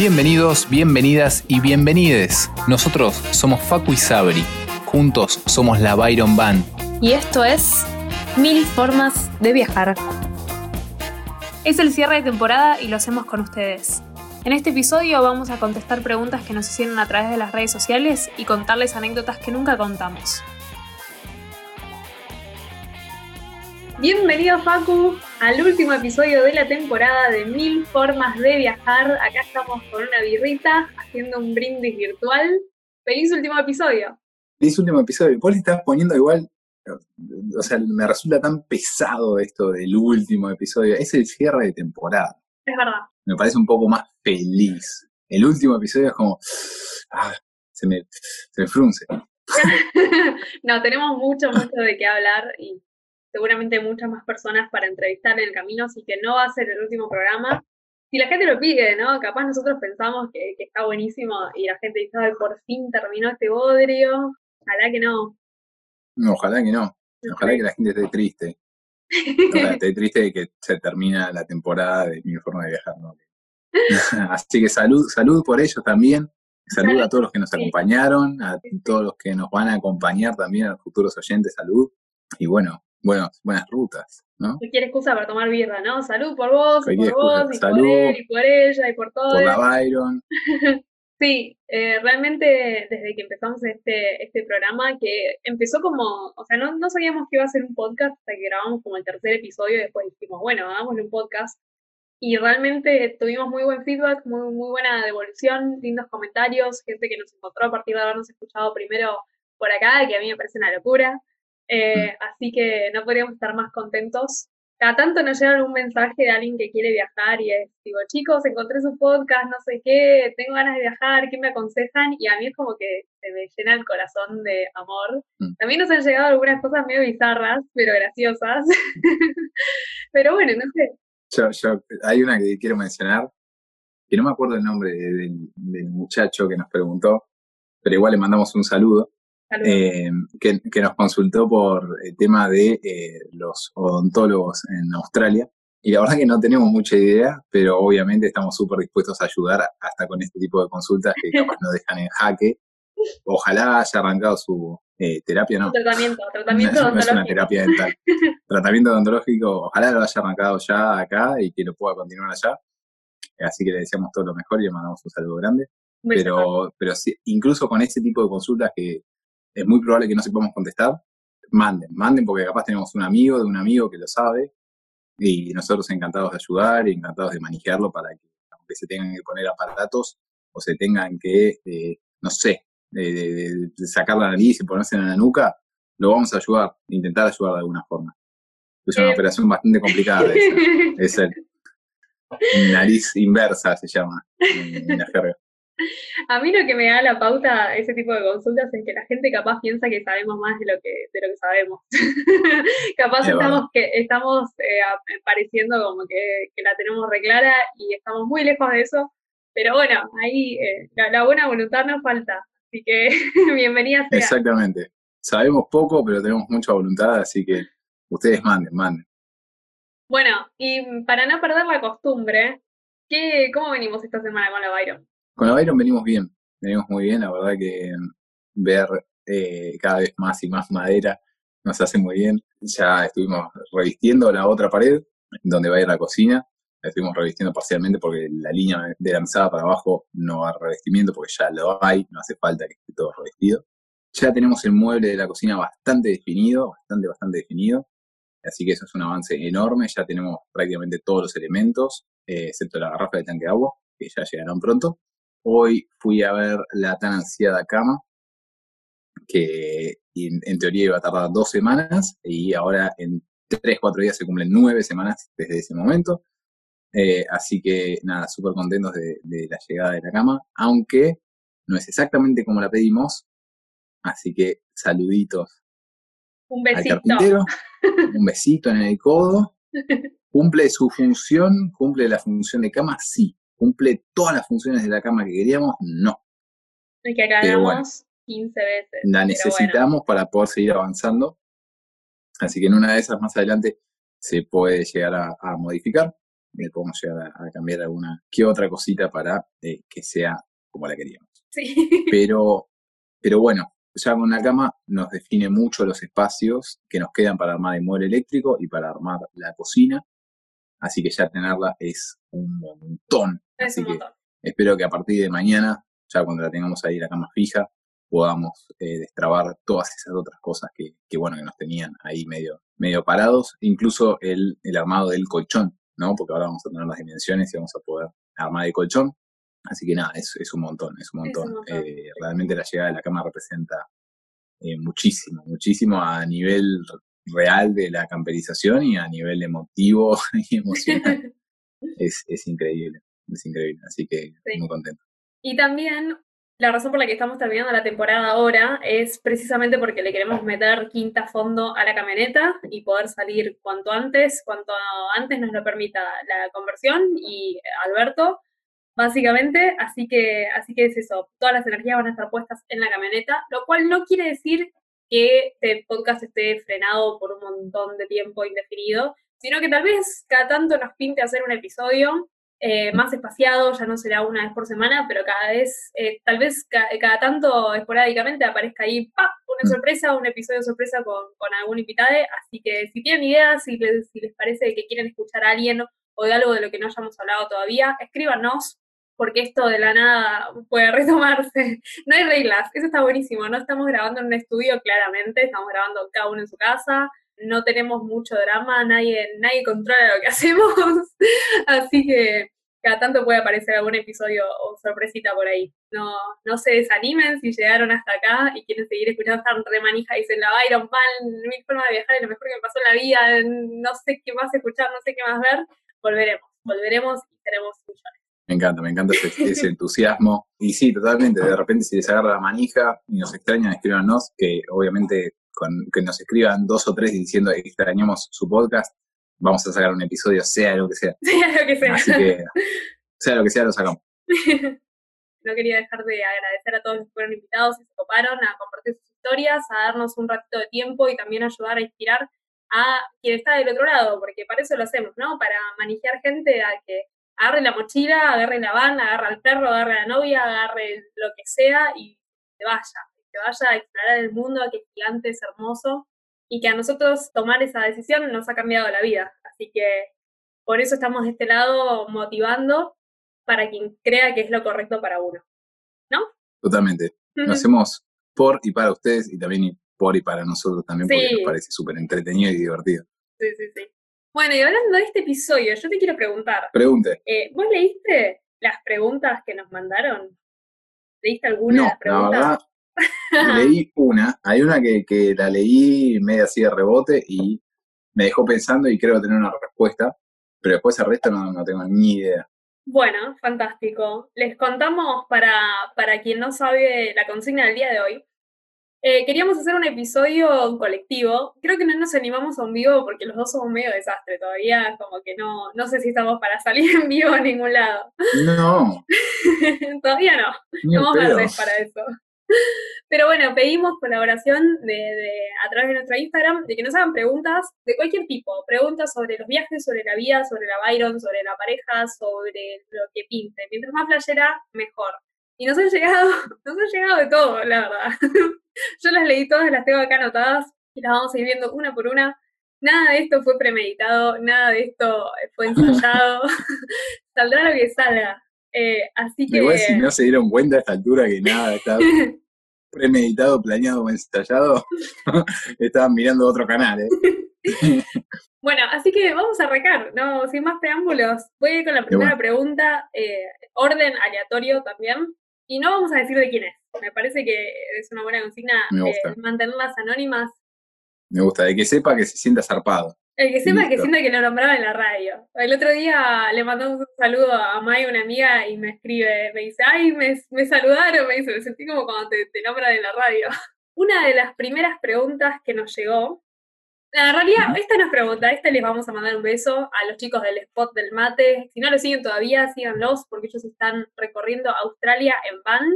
Bienvenidos, bienvenidas y bienvenides. Nosotros somos Facu y Sabri. Juntos somos la Byron Band. Y esto es Mil Formas de Viajar. Es el cierre de temporada y lo hacemos con ustedes. En este episodio vamos a contestar preguntas que nos hicieron a través de las redes sociales y contarles anécdotas que nunca contamos. Bienvenido Facu al último episodio de la temporada de Mil Formas de Viajar. Acá estamos con una birrita haciendo un brindis virtual. ¡Feliz último episodio! Feliz último episodio. Vos le estás poniendo igual, o sea, me resulta tan pesado esto del último episodio. Es el cierre de temporada. Es verdad. Me parece un poco más feliz. El último episodio es como, ah, se me, se me frunce. no, tenemos mucho, mucho de qué hablar y seguramente muchas más personas para entrevistar en el camino, así que no va a ser el último programa. Si la gente lo pide, ¿no? Capaz nosotros pensamos que, está buenísimo y la gente dice, Ay, por fin terminó este bodrio. Ojalá que no. no ojalá que no. Ojalá que la gente esté triste. esté triste de que se termina la temporada de mi forma de viajar, ¿no? Así que salud, salud por ellos también. Salud a todos los que nos acompañaron, a todos los que nos van a acompañar también, a los futuros oyentes, salud. Y bueno, bueno, buenas rutas, ¿no? Cualquier excusa para tomar birra, ¿no? Salud por vos, y por vos, y por él, y por ella, y por todo. Por la Byron. sí, eh, realmente desde que empezamos este, este programa, que empezó como, o sea, no, no sabíamos que iba a ser un podcast hasta que grabamos como el tercer episodio y después dijimos, bueno, hagámosle un podcast. Y realmente tuvimos muy buen feedback, muy, muy buena devolución, lindos comentarios, gente que nos encontró a partir de habernos escuchado primero por acá, que a mí me parece una locura. Eh, así que no podríamos estar más contentos. Cada tanto nos llega un mensaje de alguien que quiere viajar y es, digo, chicos, encontré su podcast, no sé qué, tengo ganas de viajar, ¿qué me aconsejan? Y a mí es como que se me llena el corazón de amor. Mm. También nos han llegado algunas cosas medio bizarras, pero graciosas. pero bueno, no sé. Yo, yo, hay una que quiero mencionar, que no me acuerdo el nombre del muchacho que nos preguntó, pero igual le mandamos un saludo eh, que, nos consultó por el tema de eh, los odontólogos en Australia. Y la verdad que no tenemos mucha idea, pero obviamente estamos súper dispuestos a ayudar hasta con este tipo de consultas que capaz nos dejan en jaque. Ojalá haya arrancado su eh, terapia, ¿no? Tratamiento, tratamiento no, no es una terapia dental. tratamiento odontológico, ojalá lo haya arrancado ya acá y que lo pueda continuar allá. Así que le deseamos todo lo mejor y le mandamos un saludo grande. Pero, pero sí, incluso con ese tipo de consultas que es muy probable que no sepamos contestar, manden, manden porque capaz tenemos un amigo de un amigo que lo sabe y nosotros encantados de ayudar y encantados de manejarlo para que aunque se tengan que poner aparatos o se tengan que, eh, no sé, de, sacar la nariz y ponerse en la nuca, lo vamos a ayudar, intentar ayudar de alguna forma. Es una operación bastante complicada esa. Es el nariz inversa se llama en la jerga. A mí lo que me da la pauta ese tipo de consultas es que la gente capaz piensa que sabemos más de lo que, de lo que sabemos. capaz estamos, que, estamos eh, pareciendo como que, la tenemos reclara y estamos muy lejos de eso. Pero bueno, ahí eh, la, buena voluntad nos falta. Así que bienvenida sea. Exactamente. Sabemos poco, pero tenemos mucha voluntad, así que ustedes manden, manden. Bueno, y para no perder la costumbre, ¿qué, ¿cómo venimos esta semana con la Byron? Con la Byron venimos bien, venimos muy bien, la verdad que ver eh, cada vez más y más madera nos hace muy bien. Ya estuvimos revistiendo la otra pared, donde va a ir la cocina, la estuvimos revistiendo parcialmente porque la línea de lanzada para abajo no va a revestimiento porque ya lo hay, no hace falta que esté todo revestido. Ya tenemos el mueble de la cocina bastante definido, bastante, bastante definido. Así que eso es un avance enorme. Ya tenemos prácticamente todos los elementos, eh, excepto la garrafa de tanque de agua, que ya llegarán pronto. Hoy fui a ver la tan ansiada cama, que en, teoría iba a tardar dos semanas y ahora en tres, cuatro días se cumplen nueve semanas desde ese momento. Eh, así que nada, súper contentos de, la llegada de la cama, aunque no es exactamente como la pedimos. Así que saluditos un besito. al carpintero, un besito en el codo. ¿Cumple su función? ¿Cumple la función de cama? Sí cumple todas las funciones de la cama que queríamos, no. Y que acabamos 15 veces. La necesitamos para poder seguir avanzando. Así que en una de esas más adelante se puede llegar a, modificar. podemos llegar a, cambiar alguna que otra cosita para eh, que sea como la queríamos. Sí. Pero, pero bueno, ya con la cama nos define mucho los espacios que nos quedan para armar el mueble eléctrico y para armar la cocina. Así que ya tenerla es un montón. Es Así un que espero que a partir de mañana, ya cuando la tengamos ahí la cama fija, podamos eh, destrabar todas esas otras cosas que, que, bueno, que nos tenían ahí medio, medio parados, incluso el, el armado del colchón, ¿no? Porque ahora vamos a tener las dimensiones y vamos a poder armar el colchón. Así que nada, es, es un montón, es un Es montón. un montón. Eh, realmente la llegada de la cama representa eh, muchísimo, muchísimo a nivel real de la camperización y a nivel emotivo y emocional. es, es increíble, es increíble. Así que Sí. muy contento. Y también la razón por la que estamos terminando la temporada ahora es precisamente porque le queremos meter quinta fondo a la camioneta y poder salir cuanto antes, cuanto antes nos lo permita la conversión y Alberto, básicamente. Así que, así que es eso, todas las energías van a estar puestas en la camioneta, lo cual no quiere decir que este podcast esté frenado por un montón de tiempo indefinido, sino que tal vez cada tanto nos pinte hacer un episodio eh, más espaciado, ya no será una vez por semana, pero cada vez, eh, tal vez ca- cada tanto esporádicamente aparezca ahí ¡pa! una Mm. sorpresa, un episodio sorpresa con, con algún invitado. Así que si tienen ideas, si les, si les parece que quieren escuchar a alguien o de algo de lo que no hayamos hablado todavía, escríbanos, porque esto de la nada puede retomarse. No hay reglas, eso está buenísimo. No estamos grabando en un estudio, claramente, estamos grabando cada uno en su casa. No tenemos mucho drama, nadie, nadie controla lo que hacemos. Así que cada tanto puede aparecer algún episodio o sorpresita por ahí. No, no se desanimen si llegaron hasta acá y quieren seguir escuchando esta remanija dicen la Byron Pan, mil formas de viajar, es lo mejor que me pasó en la vida, no sé qué más escuchar, no sé qué más ver. Volveremos, volveremos y tenemos millones. Me encanta, me encanta ese, ese entusiasmo. Y sí, totalmente, de repente si les agarra la manija y nos extrañan, escríbanos, que obviamente con que nos escriban dos o tres diciendo que extrañamos su podcast, vamos a sacar un episodio, sea lo que sea. Sea lo que sea. Así que, sea lo que sea, lo sacamos. no quería dejar de agradecer a todos los que fueron invitados y se coparon a compartir sus historias, a darnos un ratito de tiempo y también ayudar a inspirar a quien está del otro lado, porque para eso lo hacemos, ¿no? Para manejar gente a que agarre la mochila, agarre la van, agarre al perro, agarre a la novia, agarre lo que sea y se vaya, que vaya a explorar el mundo, que es gigante, es hermoso, y que a nosotros tomar esa decisión nos ha cambiado la vida. Así que por eso estamos de este lado motivando para quien crea que es lo correcto para uno. Totalmente. Lo hacemos por y para ustedes y también por y para nosotros también, porque nos parece súper entretenido y divertido. Sí, sí, sí. Bueno, y hablando de este episodio, yo te quiero preguntar, Pregunte. eh, ¿vos leíste las preguntas que nos mandaron? ¿Leíste alguna No, de las la preguntas? verdad, leí una. Hay una que, que la leí media así de rebote y me dejó pensando y creo tener una respuesta, pero después el resto no, no tengo ni idea. Bueno, fantástico. Les contamos para, para quien no sabe la consigna del día de hoy. Eh, queríamos hacer un episodio colectivo. Creo que no nos animamos a un vivo porque los dos somos medio desastre todavía. Como que no, no sé si estamos para salir en vivo a ningún lado. No, todavía no. ni Somos verdes para eso. Pero bueno, pedimos colaboración de, de- a través de nuestro Instagram de que nos hagan preguntas de cualquier tipo. Preguntas sobre los viajes, sobre la vida, sobre la Byron, sobre la pareja, sobre lo que pinte. Mientras más playera, mejor. Y nos han llegado, nos han llegado de todo, la verdad. Yo las leí todas, las tengo acá anotadas y las vamos a ir viendo una por una. Nada de esto fue premeditado, nada de esto fue ensayado. Saldrá lo que salga. Eh, así que. Igual si no se dieron cuenta a esta altura que nada está premeditado, planeado o ensayado, estaban mirando otro canal, ¿eh? Bueno, así que vamos a arrancar, ¿no? Sin más preámbulos. Voy a ir con la primera bueno. pregunta, eh, orden aleatorio también. Y no vamos a decir de quién es. Me parece que es una buena consigna eh, mantenerlas anónimas. Me gusta, de que sepa que se sienta zarpado. El que sepa que sienta que lo nombraba en la radio. El otro día le mandó un saludo a May, una amiga, y me escribe, me dice, ay, me, me saludaron, me dice, me sentí como cuando te, te nombran en la radio. Una de las primeras preguntas que nos llegó, en realidad, esta no es pregunta, esta les vamos a mandar un beso a los chicos del spot del mate. Si no lo siguen todavía, síganlos, porque ellos están recorriendo Australia en van,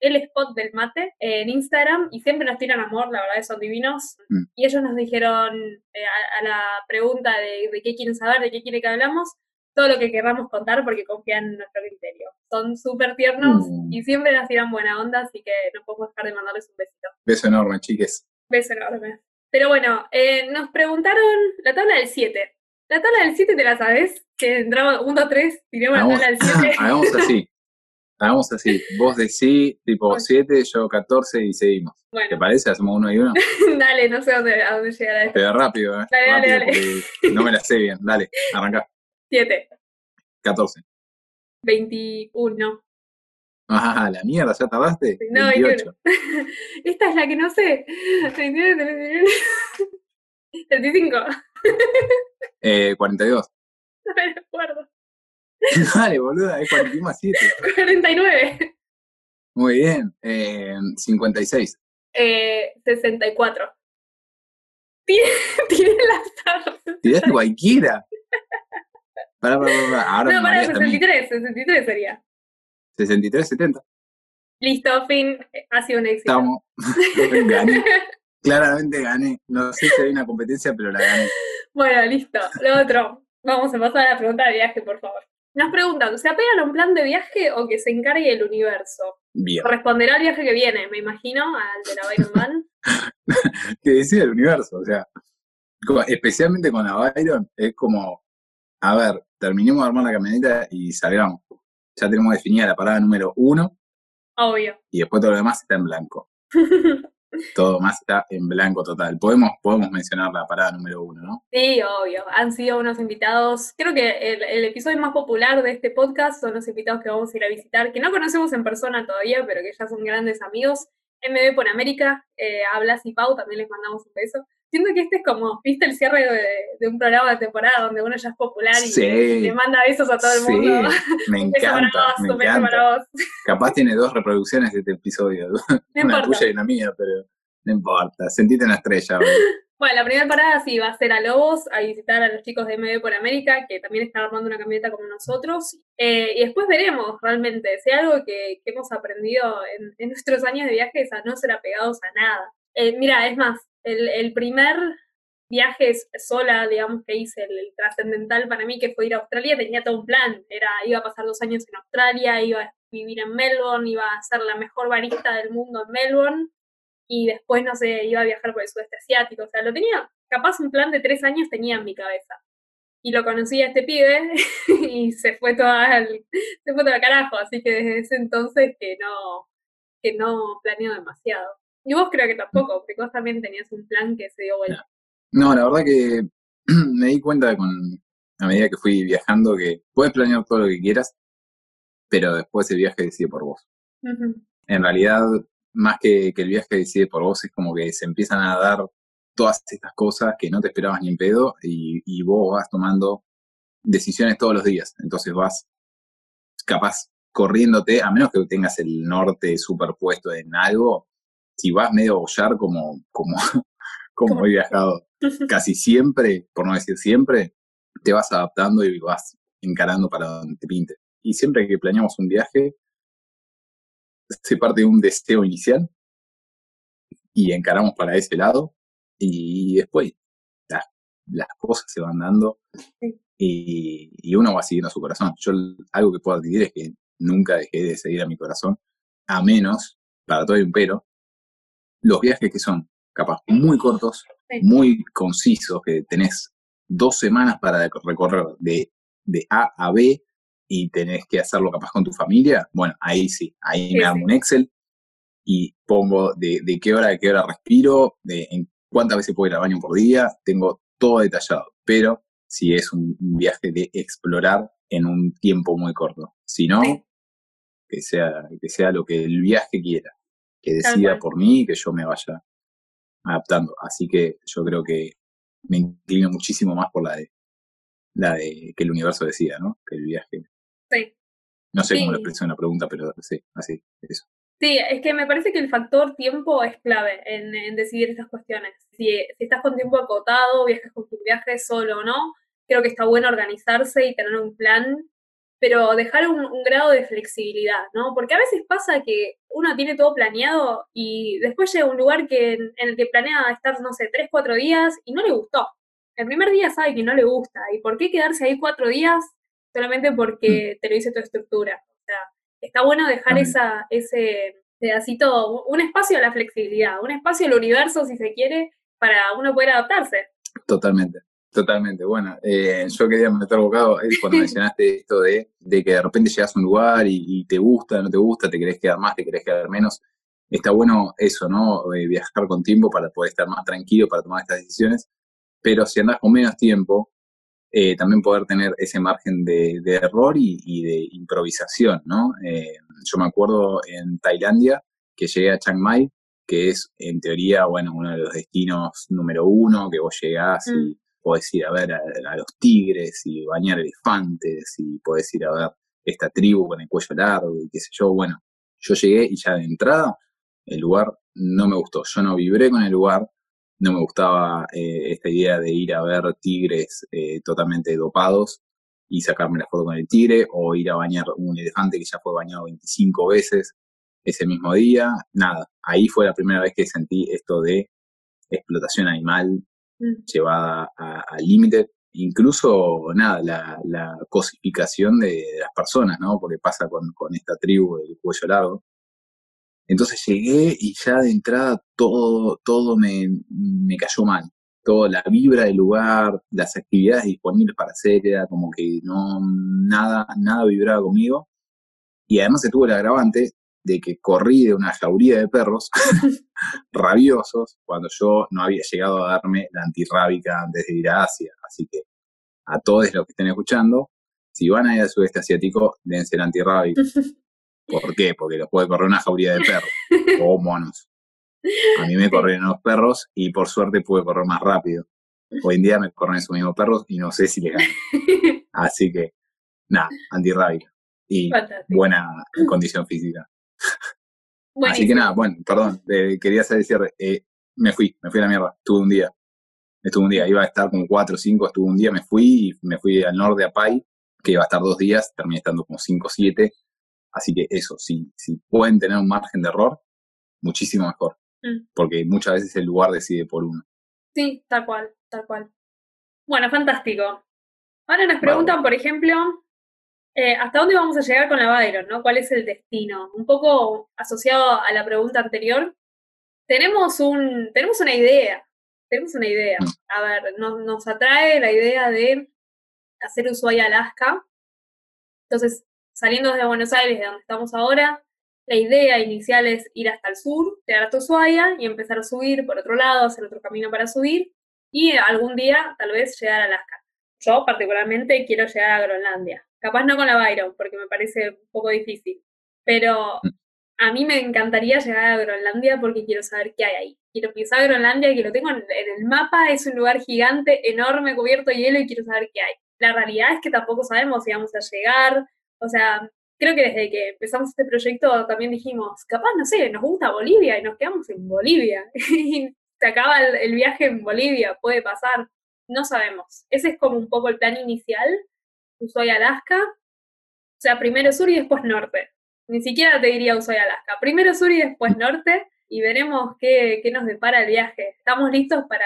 el spot del mate, en Instagram, y siempre nos tiran amor, la verdad que son divinos. Mm. Y ellos nos dijeron eh, a, a la pregunta de, de qué quieren saber, de qué quiere que hablamos, todo lo que querramos contar porque confían en nuestro criterio. Son súper tiernos Mm. y siempre nos tiran buena onda, así que no podemos dejar de mandarles un besito. Beso enorme, chiques. Beso enorme. Pero bueno, eh, nos preguntaron la tabla del 7. La tabla del 7 te la sabes, que entraba 1, 2, 3, tiramos la tabla del 7. hagamos así. Hagamos así. Vos decís tipo 7, yo 14 y seguimos. ¿Te Bueno, parece? Hacemos uno y uno. dale, no sé dónde, a dónde llegará esto. Pero rápido, ¿eh? Dale, dale, rápido dale. porque no me la sé bien. Dale, arranca. 7, 14. 21. Ah, la mierda, ¿ya tardaste? No, 28. Esta es la que no sé. 35. Eh, 42. No me acuerdo. Dale, boluda, es 41 más 7. 49. Muy bien. Eh, 56. Eh, 64. Tiene, las Tiraste cualquiera. Pará, pará, pará, pará. Ahora No, también. 63. 63 sería. 63, 70. Listo, fin. Ha sido un éxito. Estamos. gané. Claramente gané. No sé si hay una competencia, pero la gané. Bueno, listo. Lo otro. Vamos a pasar a la pregunta de viaje, por favor. Nos preguntan, ¿se apegan a un plan de viaje o que se encargue el universo? Bien. Responderá al viaje que viene, me imagino, al de la Byron Man. Que decide el universo. O sea, especialmente con la Byron, es como, a ver, terminemos de armar la camioneta y salgamos. Ya tenemos definida la parada número uno Obvio. y después todo lo demás está en blanco. Todo más está en blanco total. Podemos, podemos mencionar la parada número uno, ¿no? Sí, obvio. Han sido unos invitados. Creo que el, el episodio más popular de este podcast son los invitados que vamos a ir a visitar, que no conocemos en persona todavía, pero que ya son grandes amigos. MB por América, eh, a y Pau también les mandamos un beso. Siento que este es como, viste, el cierre de, de un programa de temporada donde uno ya es popular y, Sí. y le manda besos a todo el Sí, mundo. me para encanta, vos, me un encanta. para vos. Capaz tiene dos reproducciones de este episodio. No una importa. tuya y una mía, pero no importa. Sentite una estrella. Bueno, la primera parada sí va a ser a Lobos, a visitar a los chicos de MB por América, que también están armando una camioneta como nosotros. Eh, y después veremos realmente si hay algo que, que hemos aprendido en, en nuestros años de viaje es a no ser apegados a nada. Eh, mira, es más, el, primer viaje sola, digamos, que hice, el, trascendental para mí, que fue ir a Australia, tenía todo un plan. Era, iba a pasar dos años en Australia, iba a vivir en Melbourne, iba a ser la mejor barista del mundo en Melbourne y después, no sé, iba a viajar por el sudeste asiático. O sea, lo tenía, capaz un plan de tres años tenía en mi cabeza. Y lo conocí a este pibe y se fue todo al, se fue todo carajo. Así que desde ese entonces que no, que no planeo demasiado. Y vos creo que tampoco, porque vos también tenías un plan que se dio vuelta. No, la verdad que me di cuenta con a medida que fui viajando que puedes planear todo lo que quieras, pero después el viaje decide por vos. En realidad, más que, que el viaje decide por vos, es como que se empiezan a dar todas estas cosas que no te esperabas ni en pedo y, y vos vas tomando decisiones todos los días. Entonces vas capaz corriéndote, a menos que tengas el norte superpuesto en algo, si vas medio a bollar como, como, como he viajado casi siempre, por no decir siempre, te vas adaptando y vas encarando para donde te pinte. Y siempre que planeamos un viaje, se parte de un deseo inicial y encaramos para ese lado y después las, las cosas se van dando y, y uno va siguiendo su corazón. Yo algo que puedo admitir es que nunca dejé de seguir a mi corazón, a menos, para todo hay un pero, los viajes que son capaz muy cortos, muy concisos, que tenés dos semanas para recorrer de, de A a B y tenés que hacerlo capaz con tu familia, bueno, ahí sí, ahí Sí, me hago sí. un Excel y pongo de, de qué hora a qué hora respiro, de en cuántas veces puedo ir al baño por día, tengo todo detallado, pero si es un, un viaje de explorar en un tiempo muy corto, si no, Sí. que sea, que sea lo que el viaje quiera, que decida por mí y que yo me vaya adaptando. Así que yo creo que me inclino muchísimo más por la de la de que el universo decida, ¿no? Que el viaje. Sí. No sé cómo lo expreso en la pregunta, pero sí, así, eso. Sí, es que me parece que el factor tiempo es clave en, en decidir estas cuestiones. Si, si estás con tiempo acotado, viajas con tu viaje solo o no, creo que está bueno organizarse y tener un plan, pero dejar un, un grado de flexibilidad, ¿no? Porque a veces pasa que uno tiene todo planeado y después llega a un lugar que, en, en el que planea estar, no sé, tres, cuatro días y no le gustó. El primer día sabe que no le gusta. ¿Y por qué quedarse ahí cuatro días solamente porque te lo dice tu estructura. O sea, está bueno dejar esa, ese pedacito, un espacio a la flexibilidad, un espacio al universo, si se quiere, para uno poder adaptarse. Totalmente. Totalmente, bueno, eh, yo quería meter bocado cuando mencionaste esto de, de, que de repente llegas a un lugar y, te gusta, no te gusta, te querés quedar más, te querés quedar menos. Está bueno eso, ¿no? Eh, viajar con tiempo para poder estar más tranquilo para tomar estas decisiones, pero si andás con menos tiempo, eh, también poder tener ese margen de, error y, de improvisación, ¿no? yo me acuerdo en Tailandia que llegué a Chiang Mai, que es en teoría, bueno, uno de los destinos número uno, que vos llegás y mm podés ir a ver a, los tigres y bañar elefantes y podés ir a ver esta tribu con el cuello largo y qué sé yo. Bueno, yo llegué y ya de entrada el lugar no me gustó. Yo no vibré con el lugar, no me gustaba eh, esta idea de ir a ver tigres eh, totalmente dopados y sacarme la foto con el tigre o ir a bañar un elefante que ya fue bañado 25 veces ese mismo día. Nada, ahí fue la primera vez que sentí esto de explotación animal llevada al límite, incluso nada, la, la cosificación de, las personas, ¿no? Porque pasa con, esta tribu del cuello largo. Entonces llegué y ya de entrada todo, todo me, me cayó mal. Toda la vibra del lugar, las actividades disponibles para hacer, era como que no, nada, nada vibraba conmigo. Y además se tuvo el agravante de que corrí de una jauría de perros rabiosos cuando yo no había llegado a darme la antirrábica antes de ir a Asia. Así que a todos los que estén escuchando, si van a ir al sudeste asiático, dense el antirrábica. ¿Por qué? Porque los puede correr una jauría de perros o monos. A mí me corren los perros y por suerte pude correr más rápido. Hoy en día me corren esos mismos perros y no sé si les gano. Así que, nada, antirrábica y buena condición física. Así que nada, bueno, perdón, quería hacer el cierre. Eh, me fui, me fui a la mierda, estuve un día. Estuve un día, iba a estar como cuatro o cinco, estuve un día, me fui y me fui al norte a Pai, que iba a estar dos días, terminé estando como cinco o siete. Así que eso, si, si pueden tener un margen de error, muchísimo mejor. Mm. Porque muchas veces el lugar decide por uno. Sí, tal cual, tal cual. Bueno, fantástico. Ahora nos preguntan, por ejemplo, eh, ¿Hasta dónde vamos a llegar con la Byron? ¿no? ¿Cuál es el destino? Un poco asociado a la pregunta anterior, tenemos, un, tenemos una idea, tenemos una idea. A ver, nos, atrae la idea de hacer Ushuaia-Alaska. Entonces, saliendo desde Buenos Aires, de donde estamos ahora, la idea inicial es ir hasta el sur, llegar hasta Ushuaia y empezar a subir por otro lado, hacer otro camino para subir y algún día tal vez llegar a Alaska. Yo particularmente quiero llegar a Groenlandia. Capaz no con la Byron, porque me parece un poco difícil. Pero mm. a mí me encantaría llegar a Groenlandia porque quiero saber qué hay ahí. Quiero pisar Groenlandia, que lo tengo en, el mapa, es un lugar gigante, enorme, cubierto de hielo y quiero saber qué hay. La realidad es que tampoco sabemos si vamos a llegar. O sea, creo que desde que empezamos este proyecto también dijimos, capaz, no sé, nos gusta Bolivia y nos quedamos en Bolivia. y se acaba el viaje en Bolivia, puede pasar. No sabemos. Ese es como un poco el plan inicial Ushuaia, Alaska. O sea, primero sur y después norte. Ni siquiera te diría Ushuaia, Alaska. Primero sur y después norte y veremos qué, nos depara el viaje. Estamos listos para,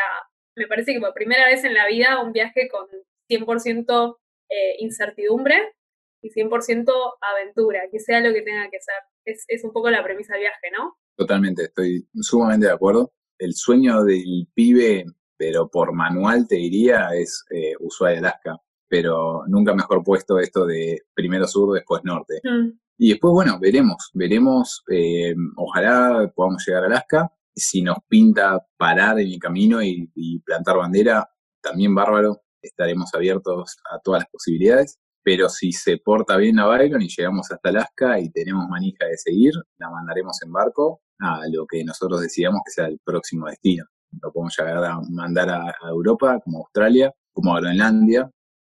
me parece que por primera vez en la vida, un viaje con 100% eh, incertidumbre y 100% aventura, que sea lo que tenga que ser. Es, es un poco la premisa del viaje, ¿no? Totalmente, estoy sumamente de acuerdo. El sueño del pibe, pero por manual te diría, es eh, Alaska pero nunca mejor puesto esto de primero sur, después norte. Mm. Y después, bueno, veremos, veremos, eh, ojalá podamos llegar a Alaska. Si nos pinta parar en el camino y, plantar bandera, también bárbaro, estaremos abiertos a todas las posibilidades. Pero si se porta bien la Byron y llegamos hasta Alaska y tenemos manija de seguir, la mandaremos en barco a lo que nosotros decidamos que sea el próximo destino. Lo podemos llegar a mandar a, a Europa, como Australia, como a Groenlandia,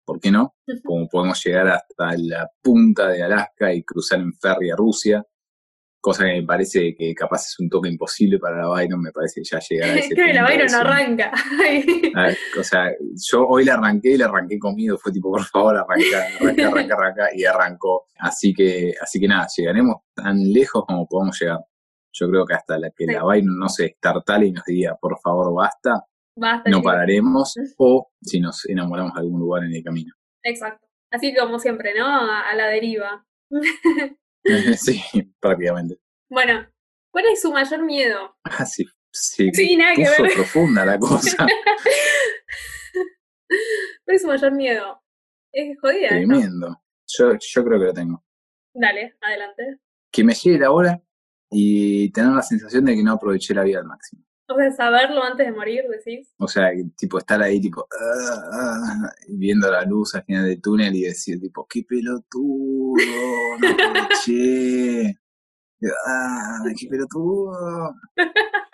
¿por qué no? Como podemos llegar hasta la punta de Alaska y cruzar en ferry a Rusia, cosa que me parece que capaz es un toque imposible para la Byron, me parece que ya llegar a ese Creo que la Byron no arranca. o sea, yo hoy la arranqué y la arranqué conmigo, fue tipo, por favor, arranca, arranca, arranca, arranca, y arrancó. Así que, así que nada, llegaremos tan lejos como podamos llegar. Yo creo que hasta la que la Byron no se estartale y nos diga, por favor, basta, no pararemos o si nos enamoramos de algún lugar en el camino. Exacto. Así como siempre, ¿no? A, la deriva. sí, prácticamente. Bueno, ¿cuál es su mayor miedo? Ah, sí, sí, Sí, nada que puso ver. profunda la cosa. ¿Cuál es su mayor miedo? Es jodida. Tremendo. Yo, yo creo que lo tengo. Dale, adelante. Que me llegue la hora y tener la sensación de que no aproveché la vida al máximo. O sea, saberlo antes de morir, decís. O sea, tipo estar ahí tipo ah, ah, viendo la luz al final del túnel y decir tipo, qué pelotudo, no aproveché. Ah, qué pelotudo.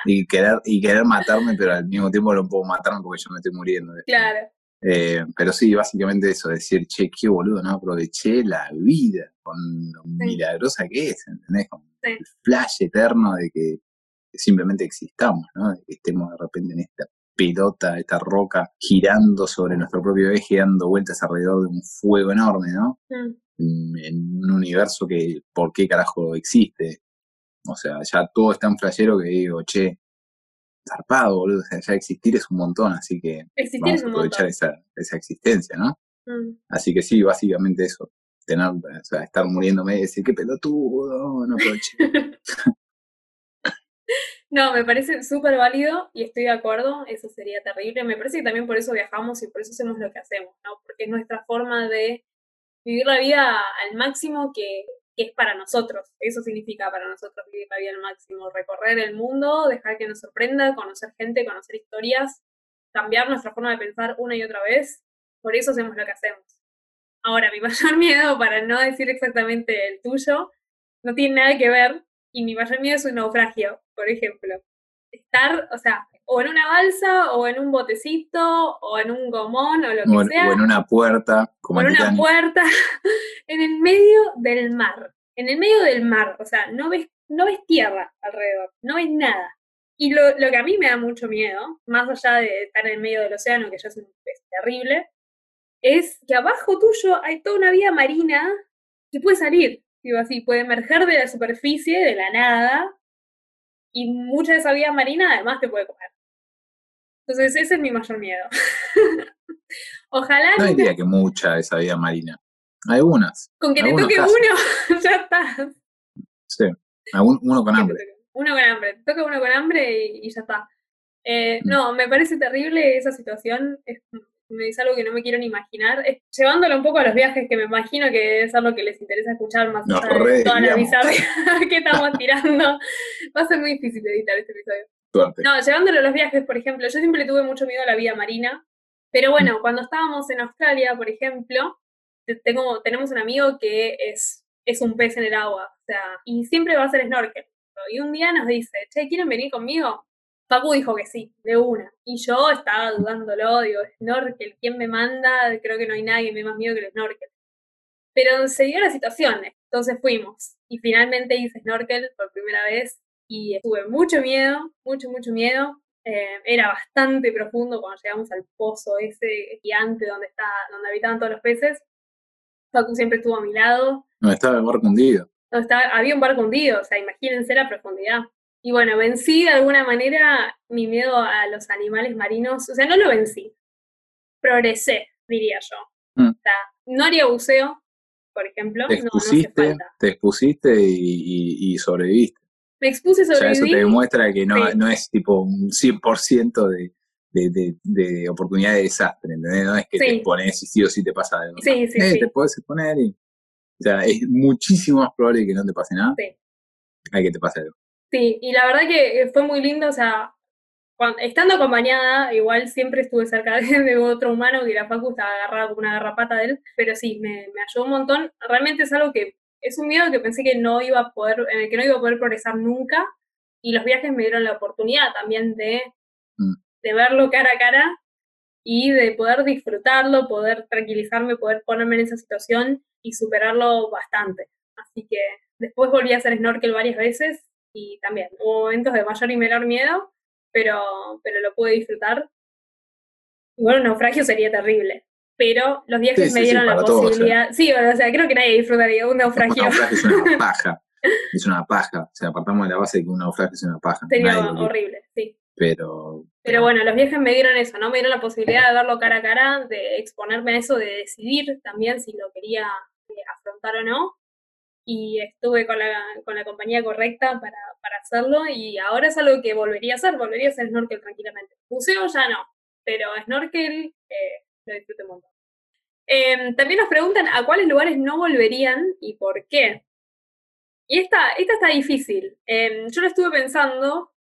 Y querer, y querer matarme, pero al mismo tiempo no puedo matarme porque yo me estoy muriendo. Claro. Eh, pero sí, básicamente eso, decir, che, qué boludo, no aproveché la vida con lo milagrosa que es, ¿entendés? Con Sí. el flash eterno de que simplemente existamos, ¿no? De que estemos de repente en esta pelota, esta roca, girando sobre nuestro propio eje, dando vueltas alrededor de un fuego enorme, ¿no? Mm, En en un universo que, ¿por qué carajo existe? O sea, ya todo es tan flashero que digo, che, zarpado, boludo, o sea, ya existir es un montón, así que Existir vamos a aprovechar esa, esa existencia, ¿no? Mm. Así que sí, básicamente eso. Tener, o sea, estar muriéndome y decir, qué pelotudo, no aproveché. No, me parece súper válido y estoy de acuerdo, eso sería terrible. Me parece que también por eso viajamos y por eso hacemos lo que hacemos, ¿no? Porque es nuestra forma de vivir la vida al máximo que, es para nosotros. Eso significa para nosotros vivir la vida al máximo, recorrer el mundo, dejar que nos sorprenda, conocer gente, conocer historias, cambiar nuestra forma de pensar una y otra vez. Por eso hacemos lo que hacemos. Ahora, mi mayor miedo, para no decir exactamente el tuyo, no tiene nada que ver y mi mayor miedo es un naufragio, por ejemplo. Estar, o sea, o en una balsa, o en un botecito, o en un gomón, o lo que O en, sea, o en una puerta, como por el una puerta, en el medio del mar. En el medio del mar, o sea, no ves, no ves tierra alrededor, no ves nada. Y lo, lo que a mí me da mucho miedo, más allá de estar en el medio del océano, que ya es, es terrible, es que abajo tuyo hay toda una vida marina que puede salir, digo así, puede emerger de la superficie, de la nada, y mucha de esa vida marina además te puede comer. Entonces ese es mi mayor miedo. Ojalá No diría que mucha esa vida marina. Algunas, con que te toque casos. uno, ya está. sí. Uno con hambre. Uno con hambre. Te toca uno con hambre y, y ya está. Eh, Mm. no, me parece terrible esa situación. Es, es algo que no me quiero ni imaginar. Es- llevándolo un poco a los viajes, que me imagino que debe ser lo que les interesa escuchar más allá de toda la bizarra que estamos tirando. Va a ser muy difícil editar este episodio. Suerte. No, llevándolo a los viajes, por ejemplo, yo siempre tuve mucho miedo a la vida marina, pero bueno, Mm. cuando estábamos en Australia, por ejemplo, te- tengo, tenemos un amigo que es, es un pez en el agua, o sea, y siempre va a hacer snorkel. Y un día nos dice, che, ¿quieren venir conmigo? Facu dijo que sí, de una. Y yo estaba dudándolo, digo, snorkel, ¿quién me manda? Creo que no hay nadie que me más miedo que el snorkel. Pero se dio la situación, entonces fuimos. Y finalmente hice snorkel por primera vez y tuve mucho miedo, mucho, mucho miedo. Eh, era bastante profundo cuando llegamos al pozo ese gigante donde, está, donde habitaban todos los peces. Facu siempre estuvo a mi lado. No, estaba el barco hundido. donde estaba- había un barco hundido, o sea, imagínense la profundidad. Y bueno, vencí de alguna manera mi miedo a los animales marinos. O sea, no lo vencí. Progresé, diría yo. Mm. O sea, no haría buceo, por ejemplo. Te No, no hace expusiste, falta. te expusiste y, y- y sobreviviste. Me expuse, O sea, eso sobreviví. te demuestra que no, Sí. no es tipo un 100% de, de, de, de oportunidad de desastre, ¿entendés? No es que te Sí. expones y sí o sí te pasa algo. Sí, sí, Eh, sí. Te puedes exponer y... O sea, es muchísimo más probable que no te pase nada Sí. a que te pase algo. Sí, y la verdad que eh, fue muy lindo, o sea, estando acompañada, igual siempre estuve cerca de, otro humano que la Facu estaba agarrada como una garrapata de él, pero sí, me, me ayudó un montón. Realmente es algo que, es un miedo que pensé que no iba a poder, en el que no iba a poder progresar nunca, y los viajes me dieron la oportunidad también de, Mm. de verlo cara a cara y de poder disfrutarlo, poder tranquilizarme, poder ponerme en esa situación y superarlo bastante. Así que después volví a hacer snorkel varias veces y también hubo momentos de mayor y menor miedo, pero, pero lo pude disfrutar. Igual un naufragio sería terrible, pero los viajes Sí, me sí, sí, dieron la para todos, posibilidad. Sí, o sea, creo que nadie disfrutaría un Un naufragio. naufragio es una paja. Es una paja. O sea, apartamos de la base de que un naufragio es una paja. Sería Nadie horrible, sí. Pero Pero bueno, los viajes me dieron eso, ¿no? Me dieron la posibilidad de verlo cara a cara, de exponerme a eso, de decidir también si lo quería eh, afrontar o no. Y estuve con la, con la compañía correcta para, para hacerlo y ahora es algo que volvería a hacer, volvería a hacer snorkel tranquilamente. Buceo ya no, pero snorkel eh, lo disfruto un montón. Em, también nos preguntan a cuáles lugares no volverían y por qué. Y esta, esta está difícil. Em, yo lo estuve pensando,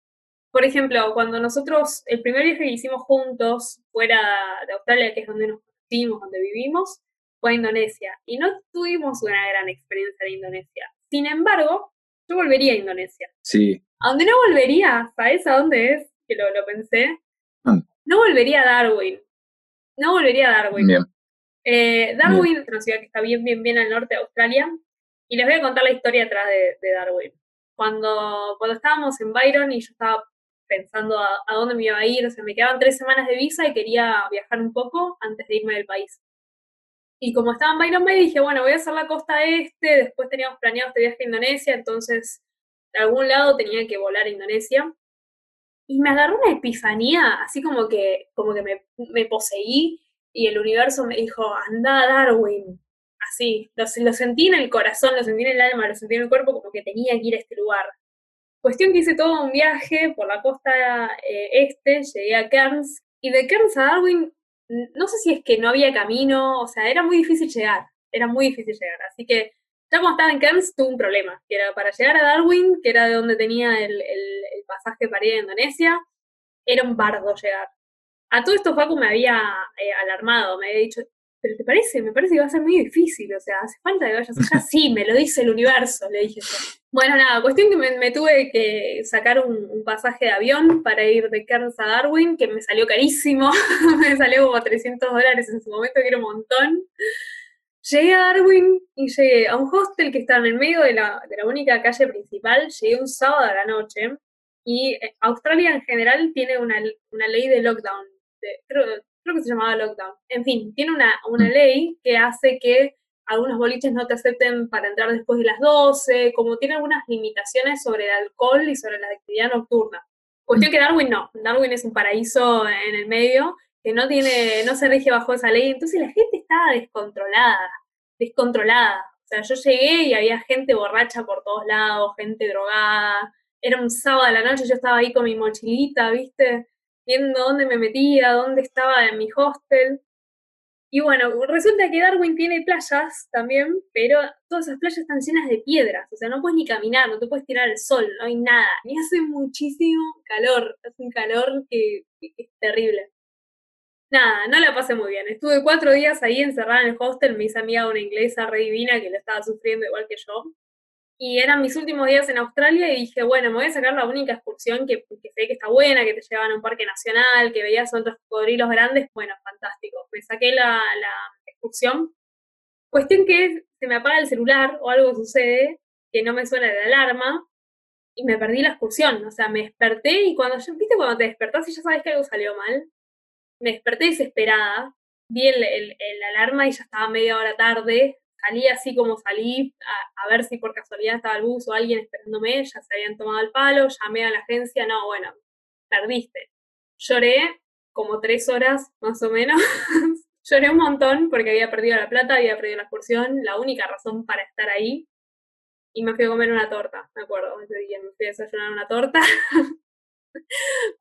por ejemplo, cuando nosotros, el primer viaje que hicimos juntos fuera de Australia, que es donde nos conocimos, donde vivimos, fue a Indonesia. Y no tuvimos una gran experiencia en Indonesia. Sin embargo, yo volvería a Indonesia. Sí. A donde no volvería, ¿sabes a dónde es? Que lo, lo pensé. ¿Dónde? No volvería a Darwin. No volvería a Darwin. Bien. Eh, Darwin es una ciudad que está bien, bien, bien al norte de Australia. Y les voy a contar la historia atrás de, de Darwin. Cuando, cuando estábamos en Byron y yo estaba pensando a, a dónde me iba a ir, o sea, me quedaban tres semanas de visa y quería viajar un poco antes de irme del país. Y como estaba en Bay, dije, bueno, voy a hacer la costa este, después teníamos planeado este viaje a Indonesia, entonces de algún lado tenía que volar a Indonesia. Y me agarró una epifanía, así como que, como que me, me poseí y el universo me dijo, anda Darwin. Así, lo, lo sentí en el corazón, lo sentí en el alma, lo sentí en el cuerpo, como que tenía que ir a este lugar. Cuestión que hice todo un viaje por la costa eh, este, llegué a Cairns, y de Cairns a Darwin, no sé si es que no había camino, o sea, era muy difícil llegar, era muy difícil llegar. Así que ya cuando estaba en Cairns tuve un problema, que era para llegar a Darwin, que era de donde tenía el, el, pasaje para ir a Indonesia, era un bardo llegar. A todo esto Facu me había eh, alarmado, me había dicho, pero ¿te parece? Me parece que va a ser muy difícil, o sea, ¿hace falta que vayas allá? Sí, me lo dice el universo, le dije yo. Bueno, nada, cuestión que me, me tuve que sacar un, un, pasaje de avión para ir de Cairns a Darwin, que me salió carísimo, me salió como 300 dólares en su momento, que era un montón. Llegué a Darwin y llegué a un hostel que está en el medio de la, de la única calle principal, llegué un sábado a la noche, y eh, Australia en general tiene una, una ley de lockdown, de, creo, creo que se llamaba lockdown. En fin, tiene una, una ley que hace que algunos boliches no te acepten para entrar después de las 12, como tiene algunas limitaciones sobre el alcohol y sobre la actividad nocturna. Cuestión que Darwin no, Darwin es un paraíso en el medio que no tiene, no se rige bajo esa ley, entonces la gente estaba descontrolada, descontrolada. O sea, yo llegué y había gente borracha por todos lados, gente drogada, era un sábado a la noche, yo estaba ahí con mi mochilita, ¿viste? Viendo dónde me metía, dónde estaba en mi hostel. Y bueno, resulta que Darwin tiene playas también, pero todas esas playas están llenas de piedras, o sea, no puedes ni caminar, no te puedes tirar al sol, no hay nada, y hace muchísimo calor, hace un calor que, es terrible. Nada, no la pasé muy bien. Estuve cuatro días ahí encerrada en el hostel, me hice amiga de una inglesa re divina que lo estaba sufriendo igual que yo y eran mis últimos días en Australia y dije, bueno, me voy a sacar la única excursión que, sé que está buena, que te llevan a un parque nacional, que veías otros cocodrilos grandes, bueno, fantástico. Me saqué la, excursión. Cuestión que se me apaga el celular o algo sucede, que no me suena de alarma, y me perdí la excursión. O sea, me desperté y cuando yo, viste cuando te despertás y ya sabes que algo salió mal, me desperté desesperada, vi el, el alarma y ya estaba media hora tarde, salí así como salí, a, ver si por casualidad estaba el bus o alguien esperándome, ya se habían tomado el palo, llamé a la agencia, no, bueno, perdiste. Lloré como tres horas más o menos. Lloré un montón porque había perdido la plata, había perdido la excursión, la única razón para estar ahí. Y me fui a comer una torta, me acuerdo, ese día me fui a desayunar una torta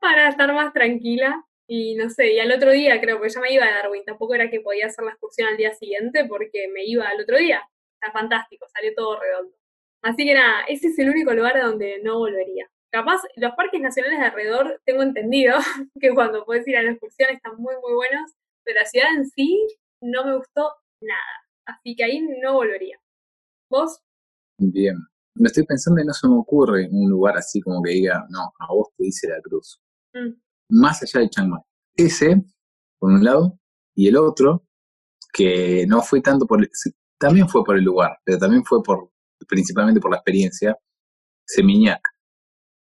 para estar más tranquila. Y no sé, y al otro día creo que ya me iba a Darwin, tampoco era que podía hacer la excursión al día siguiente porque me iba al otro día. Está fantástico, salió todo redondo. Así que nada, ese es el único lugar a donde no volvería. Capaz, los parques nacionales de alrededor, tengo entendido que cuando puedes ir a la excursión están muy, muy buenos, pero la ciudad en sí no me gustó nada. Así que ahí no volvería. ¿Vos? Bien. Me estoy pensando y no se me ocurre un lugar así como que diga, no, a vos te dice la cruz. Mm más allá de Chiang Mai. Ese, por un lado, y el otro, que no fue tanto por, el, también fue por el lugar, pero también fue por, principalmente por la experiencia, Seminyak.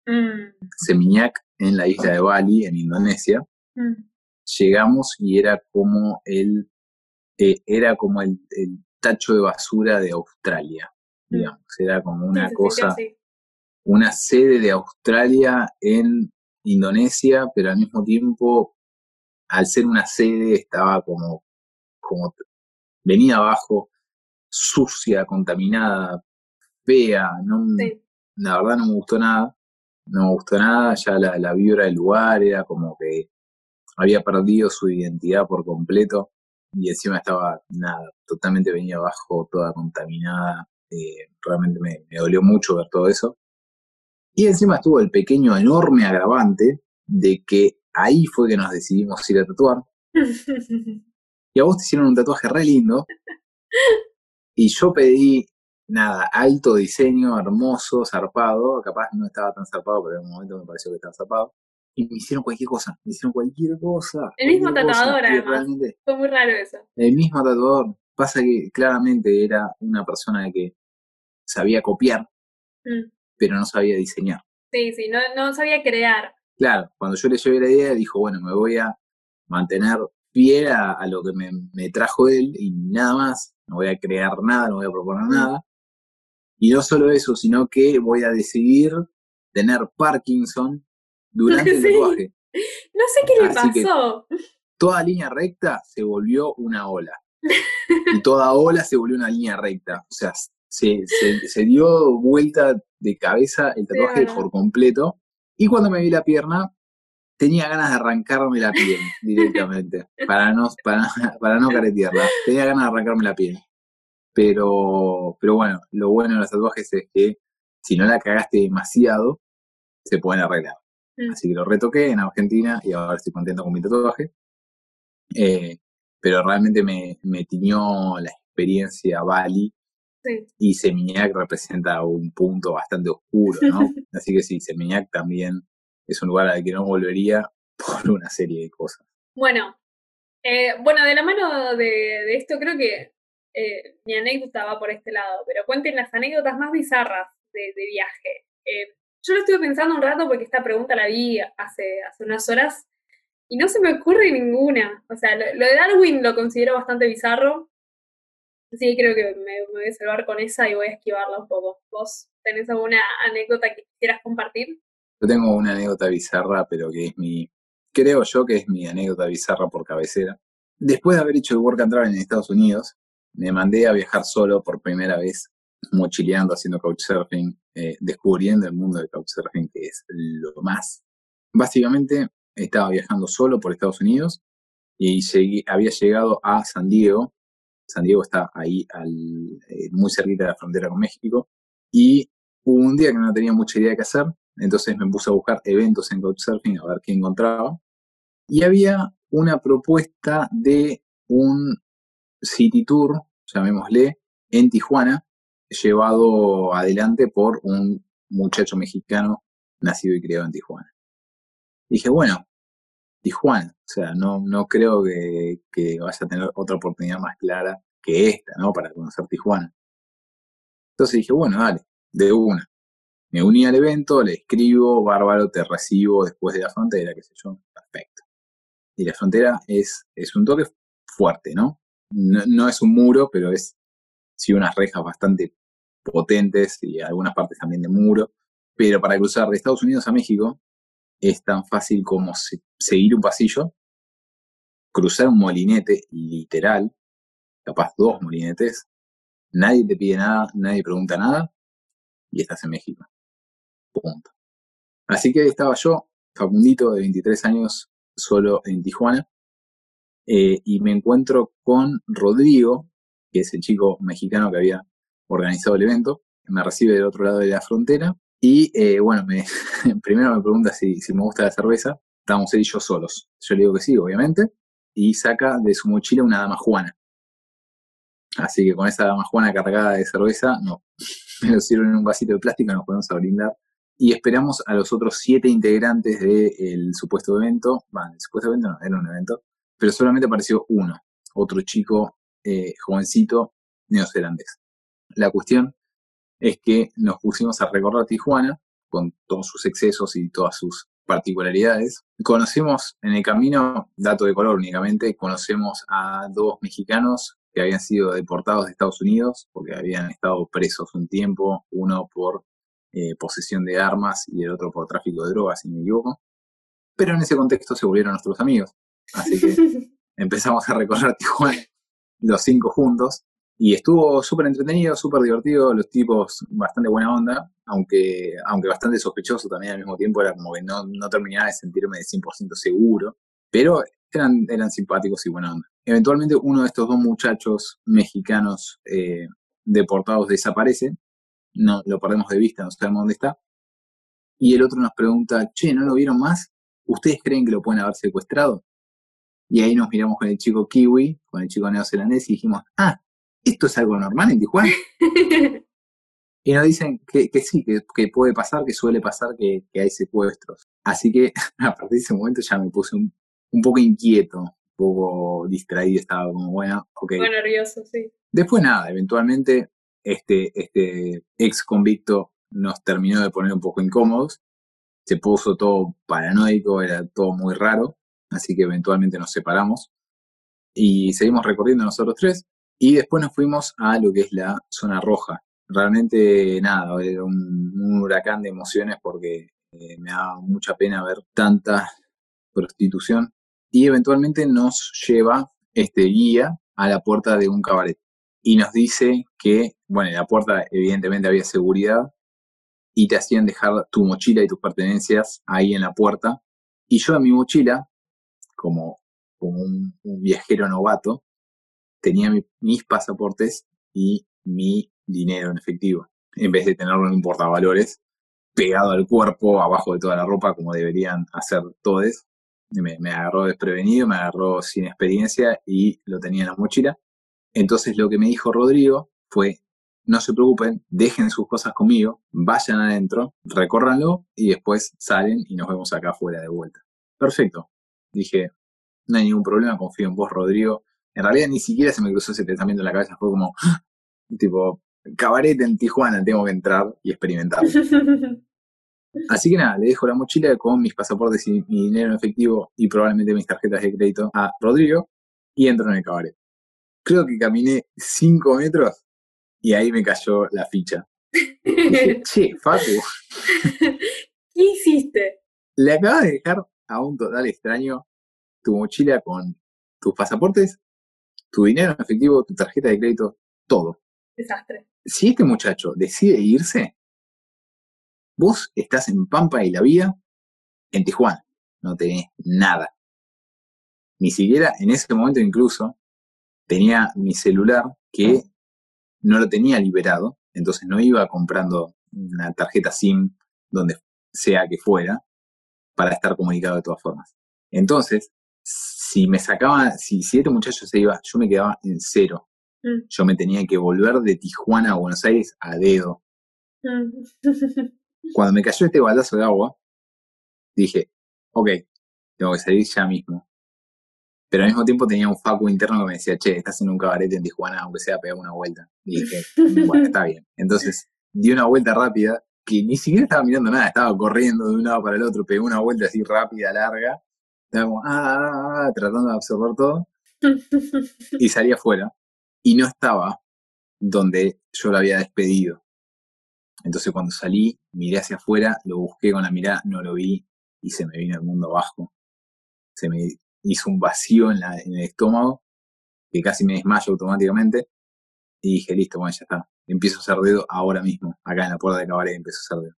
Mm. Seminyak en la isla de Bali, en Indonesia. Mm. Llegamos y era como el, eh, era como el, el, tacho de basura de Australia, mm. digamos, era como una sí, cosa, sí, sí. una sede de Australia en Indonesia, pero al mismo tiempo, al ser una sede, estaba como, como venía abajo, sucia, contaminada, fea, no, la verdad no me gustó nada, no me gustó nada, ya la, la vibra del lugar era como que había perdido su identidad por completo y encima estaba nada, totalmente venía abajo, toda contaminada, eh, realmente me, me, dolió mucho ver todo eso. Y encima estuvo el pequeño, enorme agravante de que ahí fue que nos decidimos ir a tatuar. y a vos te hicieron un tatuaje re lindo. Y yo pedí, nada, alto diseño, hermoso, zarpado. Capaz no estaba tan zarpado, pero en un momento me pareció que estaba zarpado. Y me hicieron cualquier cosa, me hicieron cualquier cosa. El mismo tatuador, además. Fue muy raro eso. El mismo tatuador. Pasa que claramente era una persona que sabía copiar, mm. Pero no sabía diseñar. Sí, sí, no, no sabía crear. Claro, cuando yo le llevé la idea, dijo, bueno, me voy a mantener fiel a, lo que me, me, trajo él y nada más, no voy a crear nada, no voy a proponer nada. Y no solo eso, sino que voy a decidir tener Parkinson durante el tatuaje. No sé qué le pasó. toda línea recta se volvió una ola. y toda ola se volvió una línea recta. O sea, se, se, dio vuelta de cabeza el tatuaje por completo. Y cuando me vi la pierna, tenía ganas de arrancarme la piel directamente, para no, para, para no caretearla. Tenía ganas de arrancarme la piel. Pero, pero bueno, lo bueno de los tatuajes es que si no la cagaste demasiado, se pueden arreglar. Mm. Así que lo retoqué en Argentina y ahora estoy contento con mi tatuaje. Eh, pero realmente me, me tiñó la experiencia Bali y Seminac representa un punto bastante oscuro, ¿no? Así que sí, Seminac también es un lugar al que no volvería por una serie de cosas. Bueno, eh, bueno, de la mano de, esto creo que eh, mi anécdota va por este lado, pero cuenten las anécdotas más bizarras de, viaje. Eh, yo lo estuve pensando un rato porque esta pregunta la vi hace, hace unas horas y no se me ocurre ninguna. O sea, lo, de Darwin lo considero bastante bizarro. Sí, creo que me, voy a salvar con esa y voy a esquivarla un poco. ¿Vos tenés alguna anécdota que quisieras compartir? Yo tengo una anécdota bizarra, pero que es mi, creo yo que es mi anécdota bizarra por cabecera. Después de haber hecho el Work and Travel en Estados Unidos, me mandé a viajar solo por primera vez, mochileando, haciendo couchsurfing, eh, descubriendo el mundo del couchsurfing, que es lo más. Básicamente, estaba viajando solo por Estados Unidos y había llegado a San Diego. San Diego está ahí eh, muy cerquita de la frontera con México. Y hubo un día que no tenía mucha idea de qué hacer, entonces me puse a buscar eventos en Couchsurfing a ver qué encontraba. Y había una propuesta de un city tour, llamémosle, en Tijuana, llevado adelante por un muchacho mexicano nacido y criado en Tijuana. dije, bueno, Tijuana, o sea, no, no creo que, que vaya a tener otra oportunidad más clara que esta, ¿no? Para conocer Tijuana. Entonces dije, bueno, dale, de una. Me uní al evento, le escribo, bárbaro, te recibo después de la frontera, qué sé yo, perfecto. Y la frontera es, es un toque fuerte, ¿no? ¿no? es un muro, pero es sí unas rejas bastante potentes y algunas partes también de muro. Pero para cruzar de Estados Unidos a México es tan fácil como seguir un pasillo, cruzar un molinete literal, capaz dos molinetes, nadie te pide nada, nadie pregunta nada y estás en México. Punto. Así que estaba yo, Facundito, de 23 años, solo en Tijuana, eh, y me encuentro con Rodrigo, que es el chico mexicano que había organizado el evento, me recibe del otro lado de la frontera, y eh, bueno, me, primero me pregunta si, me gusta la cerveza, estábamos él y yo solos. Yo le digo que sí, obviamente, y saca de su mochila una dama juana. Así que con esa dama juana cargada de cerveza, no, me lo sirven en un vasito de plástico, nos podemos a brindar y esperamos a los otros siete integrantes del supuesto evento. Bueno, el supuesto evento no, era un evento, pero solamente apareció uno, otro chico eh, jovencito neozelandés. La cuestión es que nos pusimos a recorrer Tijuana con todos sus excesos y todas sus particularidades. Conocemos en el camino, dato de color únicamente, conocemos a dos mexicanos que habían sido deportados de Estados Unidos porque habían estado presos un tiempo, uno por eh, posesión de armas y el otro por tráfico de drogas, si me equivoco. pero en ese contexto se volvieron nuestros amigos. Así que empezamos a recorrer Tijuana los cinco juntos y estuvo súper entretenido, súper divertido, los tipos bastante buena onda, aunque, aunque bastante sospechoso también al mismo tiempo, era como que no, no terminaba de sentirme de 100% seguro, pero eran, eran simpáticos y buena onda. Eventualmente uno de estos dos muchachos mexicanos eh, deportados desaparece, no lo perdemos de vista, no sabemos dónde está, y el otro nos pregunta, che, ¿no lo vieron más? ¿Ustedes creen que lo pueden haber secuestrado? Y ahí nos miramos con el chico kiwi, con el chico neozelandés y dijimos, ah, ¿esto es algo normal en Tijuana? y nos dicen que, sí, que, puede pasar, que suele pasar que, hay secuestros. Así que a partir de ese momento ya me puse un, poco inquieto, un poco distraído, estaba como, bueno, ok. Muy nervioso, sí. Después nada, eventualmente este, este ex convicto nos terminó de poner un poco incómodos, se puso todo paranoico, era todo muy raro, así que eventualmente nos separamos y seguimos recorriendo nosotros tres. Y después nos fuimos a lo que es la zona roja. Realmente nada, era un, huracán de emociones porque eh, me da mucha pena ver tanta prostitución. Y eventualmente nos lleva este guía a la puerta de un cabaret. Y nos dice que, bueno, en la puerta evidentemente había seguridad y te hacían dejar tu mochila y tus pertenencias ahí en la puerta. Y yo en mi mochila, como, como un viajero novato, tenía mis pasaportes y mi dinero en efectivo, en vez de tenerlo en un portavalores pegado al cuerpo, abajo de toda la ropa, como deberían hacer todos. Me, me agarró desprevenido, me agarró sin experiencia y lo tenía en la mochila. Entonces lo que me dijo Rodrigo fue, no se preocupen, dejen sus cosas conmigo, vayan adentro, recórranlo y después salen y nos vemos acá afuera de vuelta. Perfecto. Dije, no hay ningún problema, confío en vos, Rodrigo. En realidad ni siquiera se me cruzó ese pensamiento en la cabeza, fue como, tipo, cabaret en Tijuana, tengo que entrar y experimentar. Así que nada, le dejo la mochila con mis pasaportes y mi dinero en efectivo y probablemente mis tarjetas de crédito a Rodrigo y entro en el cabaret. Creo que caminé cinco metros y ahí me cayó la ficha. dije, che, Facu. ¿Qué hiciste? Le acabas de dejar a un total extraño tu mochila con tus pasaportes tu dinero en efectivo, tu tarjeta de crédito, todo. Desastre. Si este muchacho decide irse, vos estás en Pampa y la Vía, en Tijuana. No tenés nada. Ni siquiera en ese momento incluso tenía mi celular que no lo tenía liberado, entonces no iba comprando una tarjeta SIM donde sea que fuera para estar comunicado de todas formas. Entonces, si me sacaba, si, si este muchacho se iba, yo me quedaba en cero. Mm. Yo me tenía que volver de Tijuana a Buenos Aires a dedo. Mm. Cuando me cayó este baldazo de agua, dije, ok, tengo que salir ya mismo. Pero al mismo tiempo tenía un facu interno que me decía, che, estás en un cabaret en Tijuana, aunque sea pegar una vuelta. Y dije, bueno, está bien. Entonces, di una vuelta rápida, que ni siquiera estaba mirando nada, estaba corriendo de un lado para el otro, pegué una vuelta así rápida, larga, estaba ah, ah, ah, tratando de absorber todo. y salí afuera. Y no estaba donde yo lo había despedido. Entonces cuando salí, miré hacia afuera, lo busqué con la mirada, no lo vi y se me vino el mundo abajo. Se me hizo un vacío en, la, en el estómago que casi me desmayo automáticamente. Y dije, listo, bueno, ya está. Empiezo a hacer dedo ahora mismo, acá en la puerta de cabaret empiezo a hacer dedo.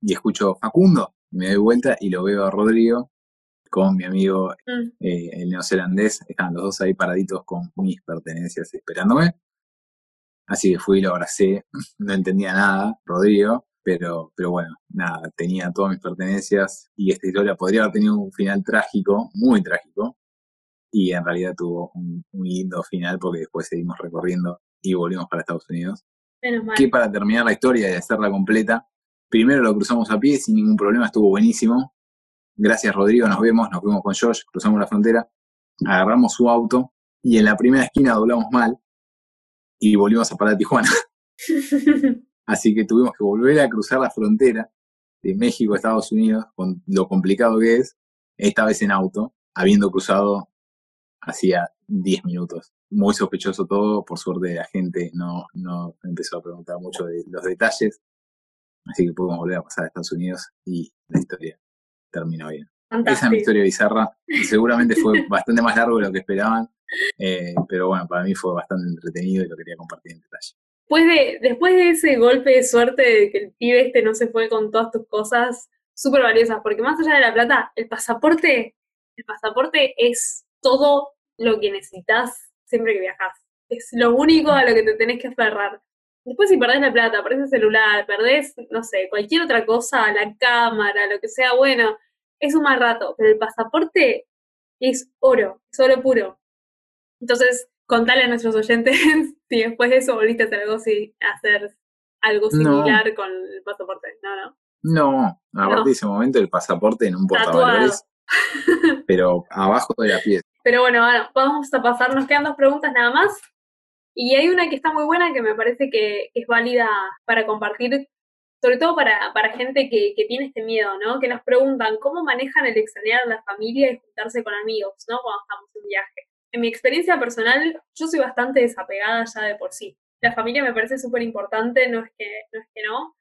Y escucho, Facundo, me doy vuelta y lo veo a Rodrigo con mi amigo mm. eh, el neozelandés, estaban los dos ahí paraditos con mis pertenencias esperándome. Así que fui y lo abracé, no entendía nada, Rodrigo, pero, pero bueno, nada, tenía todas mis pertenencias y esta historia podría haber tenido un final trágico, muy trágico, y en realidad tuvo un, lindo final porque después seguimos recorriendo y volvimos para Estados Unidos. Que para terminar la historia y hacerla completa, primero lo cruzamos a pie sin ningún problema, estuvo buenísimo. Gracias, Rodrigo, nos vemos, nos vemos con Josh, cruzamos la frontera, agarramos su auto y en la primera esquina doblamos mal y volvimos a parar a Tijuana. Así que tuvimos que volver a cruzar la frontera de México a Estados Unidos, con lo complicado que es, esta vez en auto, habiendo cruzado hacía 10 minutos. Muy sospechoso todo, por suerte la gente no, no empezó a preguntar mucho de los detalles, así que pudimos volver a pasar a Estados Unidos y la historia terminó bien. esa es mi historia bizarra. Seguramente fue bastante más largo de lo que esperaban, eh, pero bueno, para mí fue bastante entretenido y lo quería compartir en detalle. Después de, después de ese golpe de suerte de que el pibe este no se fue con todas tus cosas súper valiosas, porque más allá de la plata, el pasaporte, el pasaporte es todo lo que necesitas siempre que viajas. Es lo único a lo que te tenés que aferrar. Después si perdés la plata, perdés el celular, perdés, no sé, cualquier otra cosa, la cámara, lo que sea, bueno, es un mal rato, pero el pasaporte es oro, es oro puro. Entonces, contale a nuestros oyentes si después de eso volviste a hacer algo, si, hacer algo similar con el pasaporte. No, no. No, a partir de ese momento el pasaporte en un portavalores, pero abajo de la pieza. Pero bueno, vamos a pasar, nos quedan dos preguntas nada más. Y hay una que está muy buena que me parece que es válida para compartir sobre todo para, para gente que, que, tiene este miedo, ¿no? Que nos preguntan cómo manejan el extrañar a la familia y juntarse con amigos, ¿no? Cuando estamos en viaje. En mi experiencia personal, yo soy bastante desapegada ya de por sí. La familia me parece súper importante, no es que no, es que no,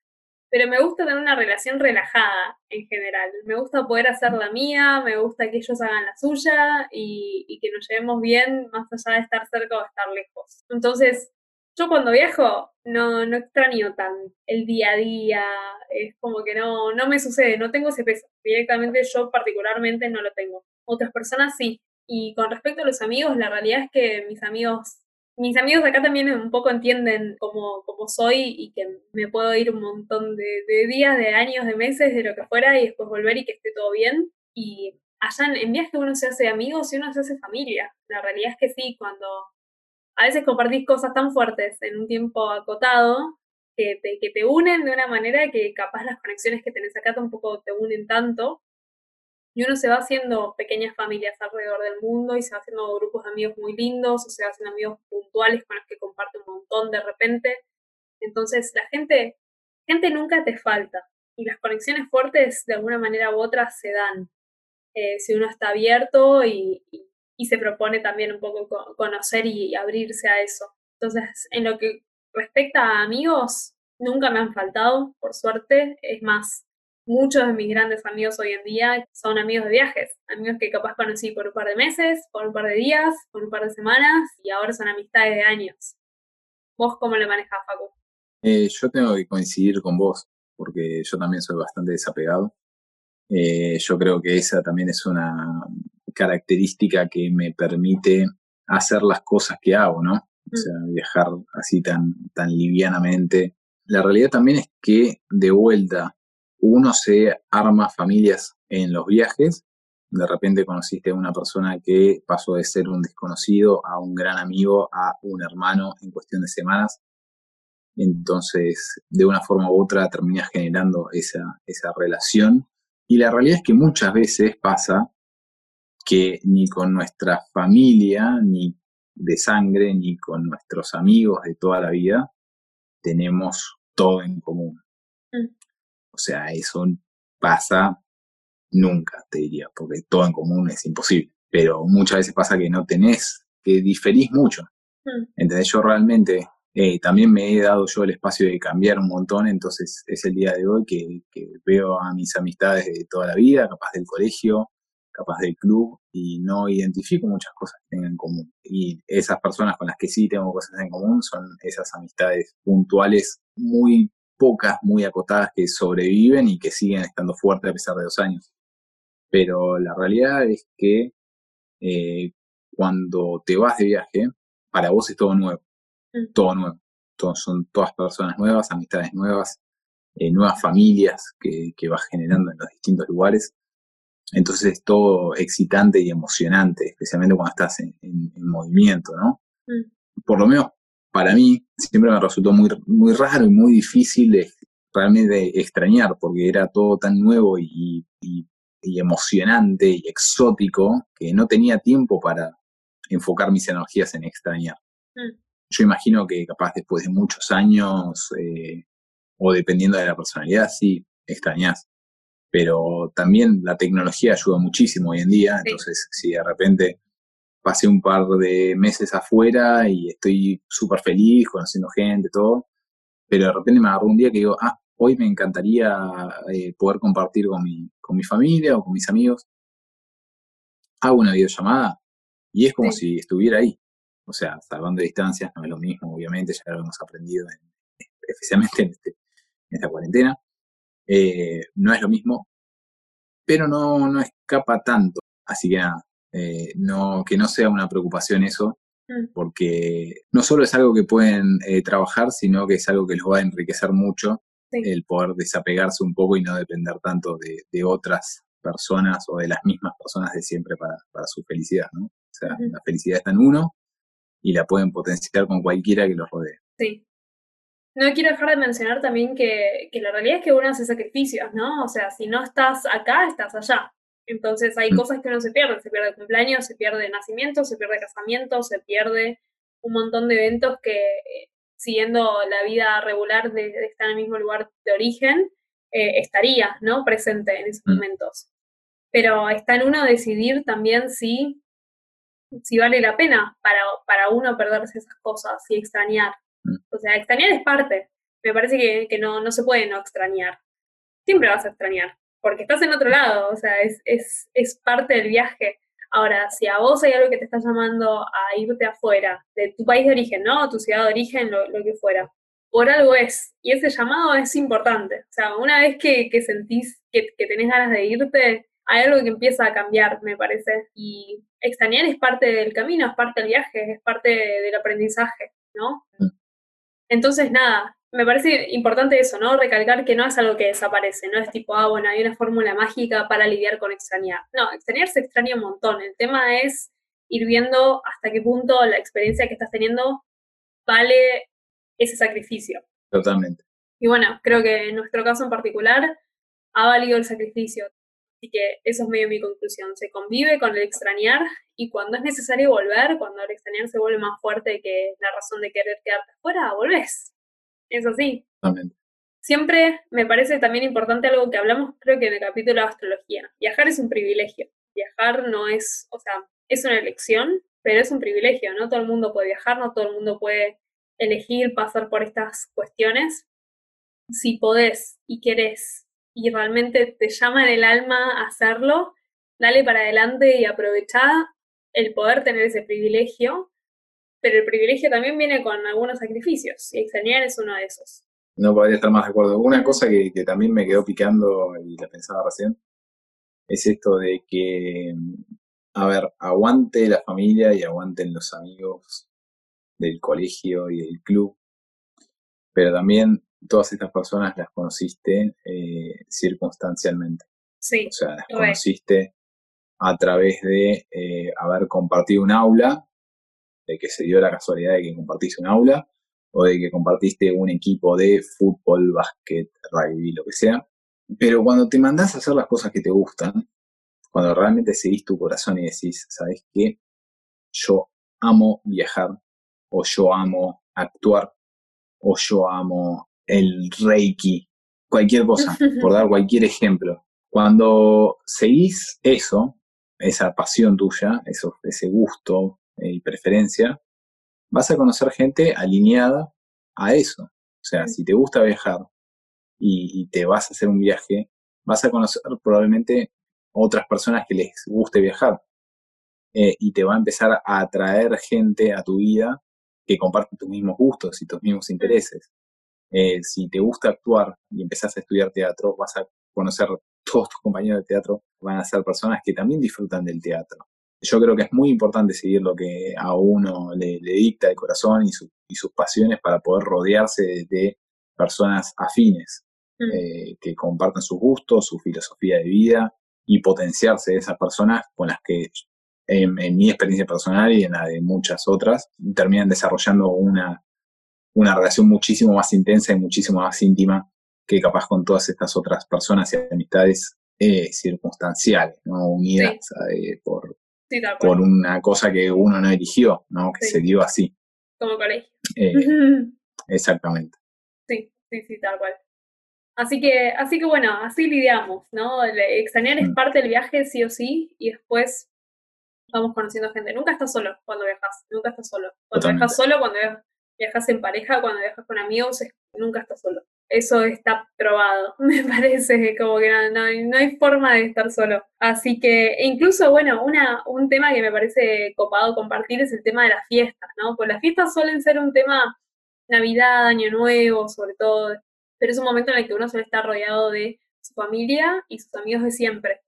pero me gusta tener una relación relajada en general. Me gusta poder hacer la mía, me gusta que ellos hagan la suya y, y que nos llevemos bien más allá de estar cerca o estar lejos. Entonces, yo cuando viajo no, no extraño tan el día a día, es como que no, no me sucede, no tengo ese peso. Directamente yo particularmente no lo tengo. Otras personas sí. Y con respecto a los amigos, la realidad es que mis amigos, mis amigos acá también un poco entienden cómo, cómo soy y que me puedo ir un montón de, días, de años, de meses, de lo que fuera y después volver y que esté todo bien. Y allá en, en viaje uno se hace amigos y uno se hace familia. La realidad es que sí, cuando a veces compartís cosas tan fuertes en un tiempo acotado que te, que te unen de una manera que capaz las conexiones que tenés acá tampoco te unen tanto. Y uno se va haciendo pequeñas familias alrededor del mundo y se va haciendo grupos de amigos muy lindos o se va haciendo amigos puntuales con los que comparte un montón de repente. Entonces la gente, gente nunca te falta y las conexiones fuertes de alguna manera u otra se dan. Eh, si uno está abierto y, y se propone también un poco conocer y abrirse a eso. Entonces, en lo que respecta a amigos, nunca me han faltado, por suerte. Es más, muchos de mis grandes amigos hoy en día son amigos de viajes, amigos que capaz conocí por un par de meses, por un par de días, por un par de semanas y ahora son amistades de años. ¿Vos cómo le manejas, Facu? Eh, yo tengo que coincidir con vos, porque yo también soy bastante desapegado. Eh, yo creo que esa también es una característica que me permite hacer las cosas que hago, ¿no? O sea, mm. viajar así tan, tan livianamente. La realidad también es que, de vuelta, uno se arma familias en los viajes. De repente conociste a una persona que pasó de ser un desconocido a un gran amigo, a un hermano en cuestión de semanas. Entonces, de una forma u otra terminas generando esa, esa relación. Y la realidad es que muchas veces pasa que ni con nuestra familia, ni de sangre, ni con nuestros amigos de toda la vida, tenemos todo en común. O sea, eso pasa nunca, te diría, porque todo en común es imposible. Pero muchas veces pasa que no tenés, que diferís mucho. Mm. Entonces yo realmente eh, también me he dado yo el espacio de cambiar un montón, entonces es el día de hoy que, que veo a mis amistades de toda la vida, capaz del colegio, capaz del club y no identifico muchas cosas que tengan en común. Y esas personas con las que sí tengo cosas en común son esas amistades puntuales muy pocas, muy acotadas que sobreviven y que siguen estando fuertes a pesar de dos años. Pero la realidad es que eh, cuando te vas de viaje, para vos es todo nuevo, mm. todo nuevo. son todas personas nuevas, amistades nuevas, eh, nuevas familias que, que vas generando en los distintos lugares. Entonces es todo excitante y emocionante, especialmente cuando estás en, movimiento, ¿no? Mm. Por lo menos para mí siempre me resultó muy, muy raro y muy difícil de, realmente extrañar, porque era todo tan nuevo y, emocionante y exótico que no tenía tiempo para enfocar mis energías en extrañar. Mm. Yo imagino que capaz después de muchos años, eh, o dependiendo de la personalidad, sí, extrañas pero también la tecnología ayuda muchísimo hoy en día, entonces si de repente pasé un par de meses afuera y estoy súper feliz, conociendo gente, todo, pero de repente me agarró un día que digo, ah, hoy me encantaría eh, poder compartir con mi, con mi familia o con mis amigos, hago una videollamada y es como si estuviera ahí. O sea, salvando distancias no es lo mismo, obviamente, ya lo hemos aprendido, especialmente en, este, esta cuarentena. Eh, no es lo mismo, pero no, no escapa tanto. Así que nada, eh, no, que no sea una preocupación eso, mm. porque no solo es algo que pueden eh, trabajar, sino que es algo que los va a enriquecer mucho el poder desapegarse un poco y no depender tanto de, otras personas o de las mismas personas de siempre para, su felicidad, ¿no? O sea, la felicidad está en uno y la pueden potenciar con cualquiera que los rodee. Sí. No quiero dejar de mencionar también que, que la realidad es que uno hace sacrificios, ¿no? O sea, si no estás acá, estás allá. Entonces hay mm. cosas que uno se pierde, se pierde cumpleaños, se pierde nacimiento, se pierde casamiento, se pierde un montón de eventos que eh, siguiendo la vida regular de, estar en el mismo lugar de origen, eh, estaría ¿no? presente en esos mm. momentos. Pero está en uno decidir también si, si vale la pena para, para uno perderse esas cosas y extrañar. Mm. O sea, extrañar es parte. Me parece que, que no, no se puede no extrañar. Siempre vas a extrañar porque estás en otro lado, o sea, es, es, es parte del viaje. Ahora, si a vos hay algo que te está llamando a irte afuera, de tu país de origen, ¿no? Tu ciudad de origen, lo, que fuera, por algo es. Y ese llamado es importante. O sea, una vez que, que sentís que, que, tenés ganas de irte, hay algo que empieza a cambiar, me parece. Y extrañar es parte del camino, es parte del viaje, es parte del aprendizaje, ¿no? Mm. Entonces, nada, me parece importante eso, ¿no? Recalcar que no es algo que desaparece, no es tipo, ah, bueno, hay una fórmula mágica para lidiar con extrañar. No, extrañar se extraña un montón. El tema es ir viendo hasta qué punto la experiencia que estás teniendo vale ese sacrificio. Totalmente. Y bueno, creo que en nuestro caso en particular ha valido el sacrificio. Así que eso es medio mi conclusión. Se convive con el extrañar y cuando es necesario volver, cuando el extrañar se vuelve más fuerte que la razón de querer quedarte afuera, volvés. Eso sí. Siempre me parece también importante algo que hablamos, creo que en el capítulo de astrología. Viajar es un privilegio. Viajar no es, o sea, es una elección, pero es un privilegio. No todo el mundo puede viajar, no todo el mundo puede elegir pasar por estas cuestiones. Si podés y querés y realmente te llama en el alma hacerlo, dale para adelante y aprovecha el poder tener ese privilegio pero el privilegio también viene con algunos sacrificios, y extrañar es uno de esos. No podría estar más de acuerdo. Una cosa que, también me quedó picando y la pensaba recién es esto de que, a ver, aguante la familia y aguanten los amigos del colegio y del club, pero también todas estas personas las conociste eh, circunstancialmente. Sí. O sea, las conociste a través de eh, haber compartido un aula de que se dio la casualidad de que compartiste un aula o de que compartiste un equipo de fútbol, básquet, rugby, lo que sea. Pero cuando te mandás a hacer las cosas que te gustan, cuando realmente seguís tu corazón y decís, ¿sabes qué? Yo amo viajar, o yo amo actuar, o yo amo el reiki, cualquier cosa, por dar cualquier ejemplo. Cuando seguís eso, esa pasión tuya, eso, ese gusto, y preferencia, vas a conocer gente alineada a eso. O sea, si te gusta viajar y, te vas a hacer un viaje, vas a conocer probablemente otras personas que les guste viajar. Eh, y te va a empezar a atraer gente a tu vida que comparte tus mismos gustos y tus mismos intereses. Eh, si te gusta actuar y empezás a estudiar teatro, vas a conocer todos tus compañeros de teatro, van a ser personas que también disfrutan del teatro yo creo que es muy importante seguir lo que a uno le, dicta el corazón y, sus pasiones para poder rodearse de, personas afines, mm. eh, que compartan sus gustos, su filosofía de vida y potenciarse de esas personas con las que, en, mi experiencia personal y en la de muchas otras, terminan desarrollando una, una relación muchísimo más intensa y muchísimo más íntima que capaz con todas estas otras personas y amistades eh, circunstanciales, ¿no? unidas eh, por, por una cosa que uno no eligió, ¿no? Que se dio así. Como colegio. Eh, exactamente. Sí, sí, sí, tal cual. Así que, así que bueno, así lidiamos, ¿no? extrañar es mm. parte del viaje, sí o sí, y después vamos conociendo gente. Nunca estás solo cuando viajas, nunca estás solo. Cuando viajas solo, cuando viajas en pareja, cuando viajas con amigos, nunca estás solo. Eso está probado, me parece, como que no, no, hay forma de estar solo. Así que, e incluso, bueno, una, un tema que me parece copado compartir es el tema de las fiestas, ¿no? Pues las fiestas suelen ser un tema Navidad, Año Nuevo, sobre todo, pero es un momento en el que uno suele estar rodeado de su familia y sus amigos de siempre.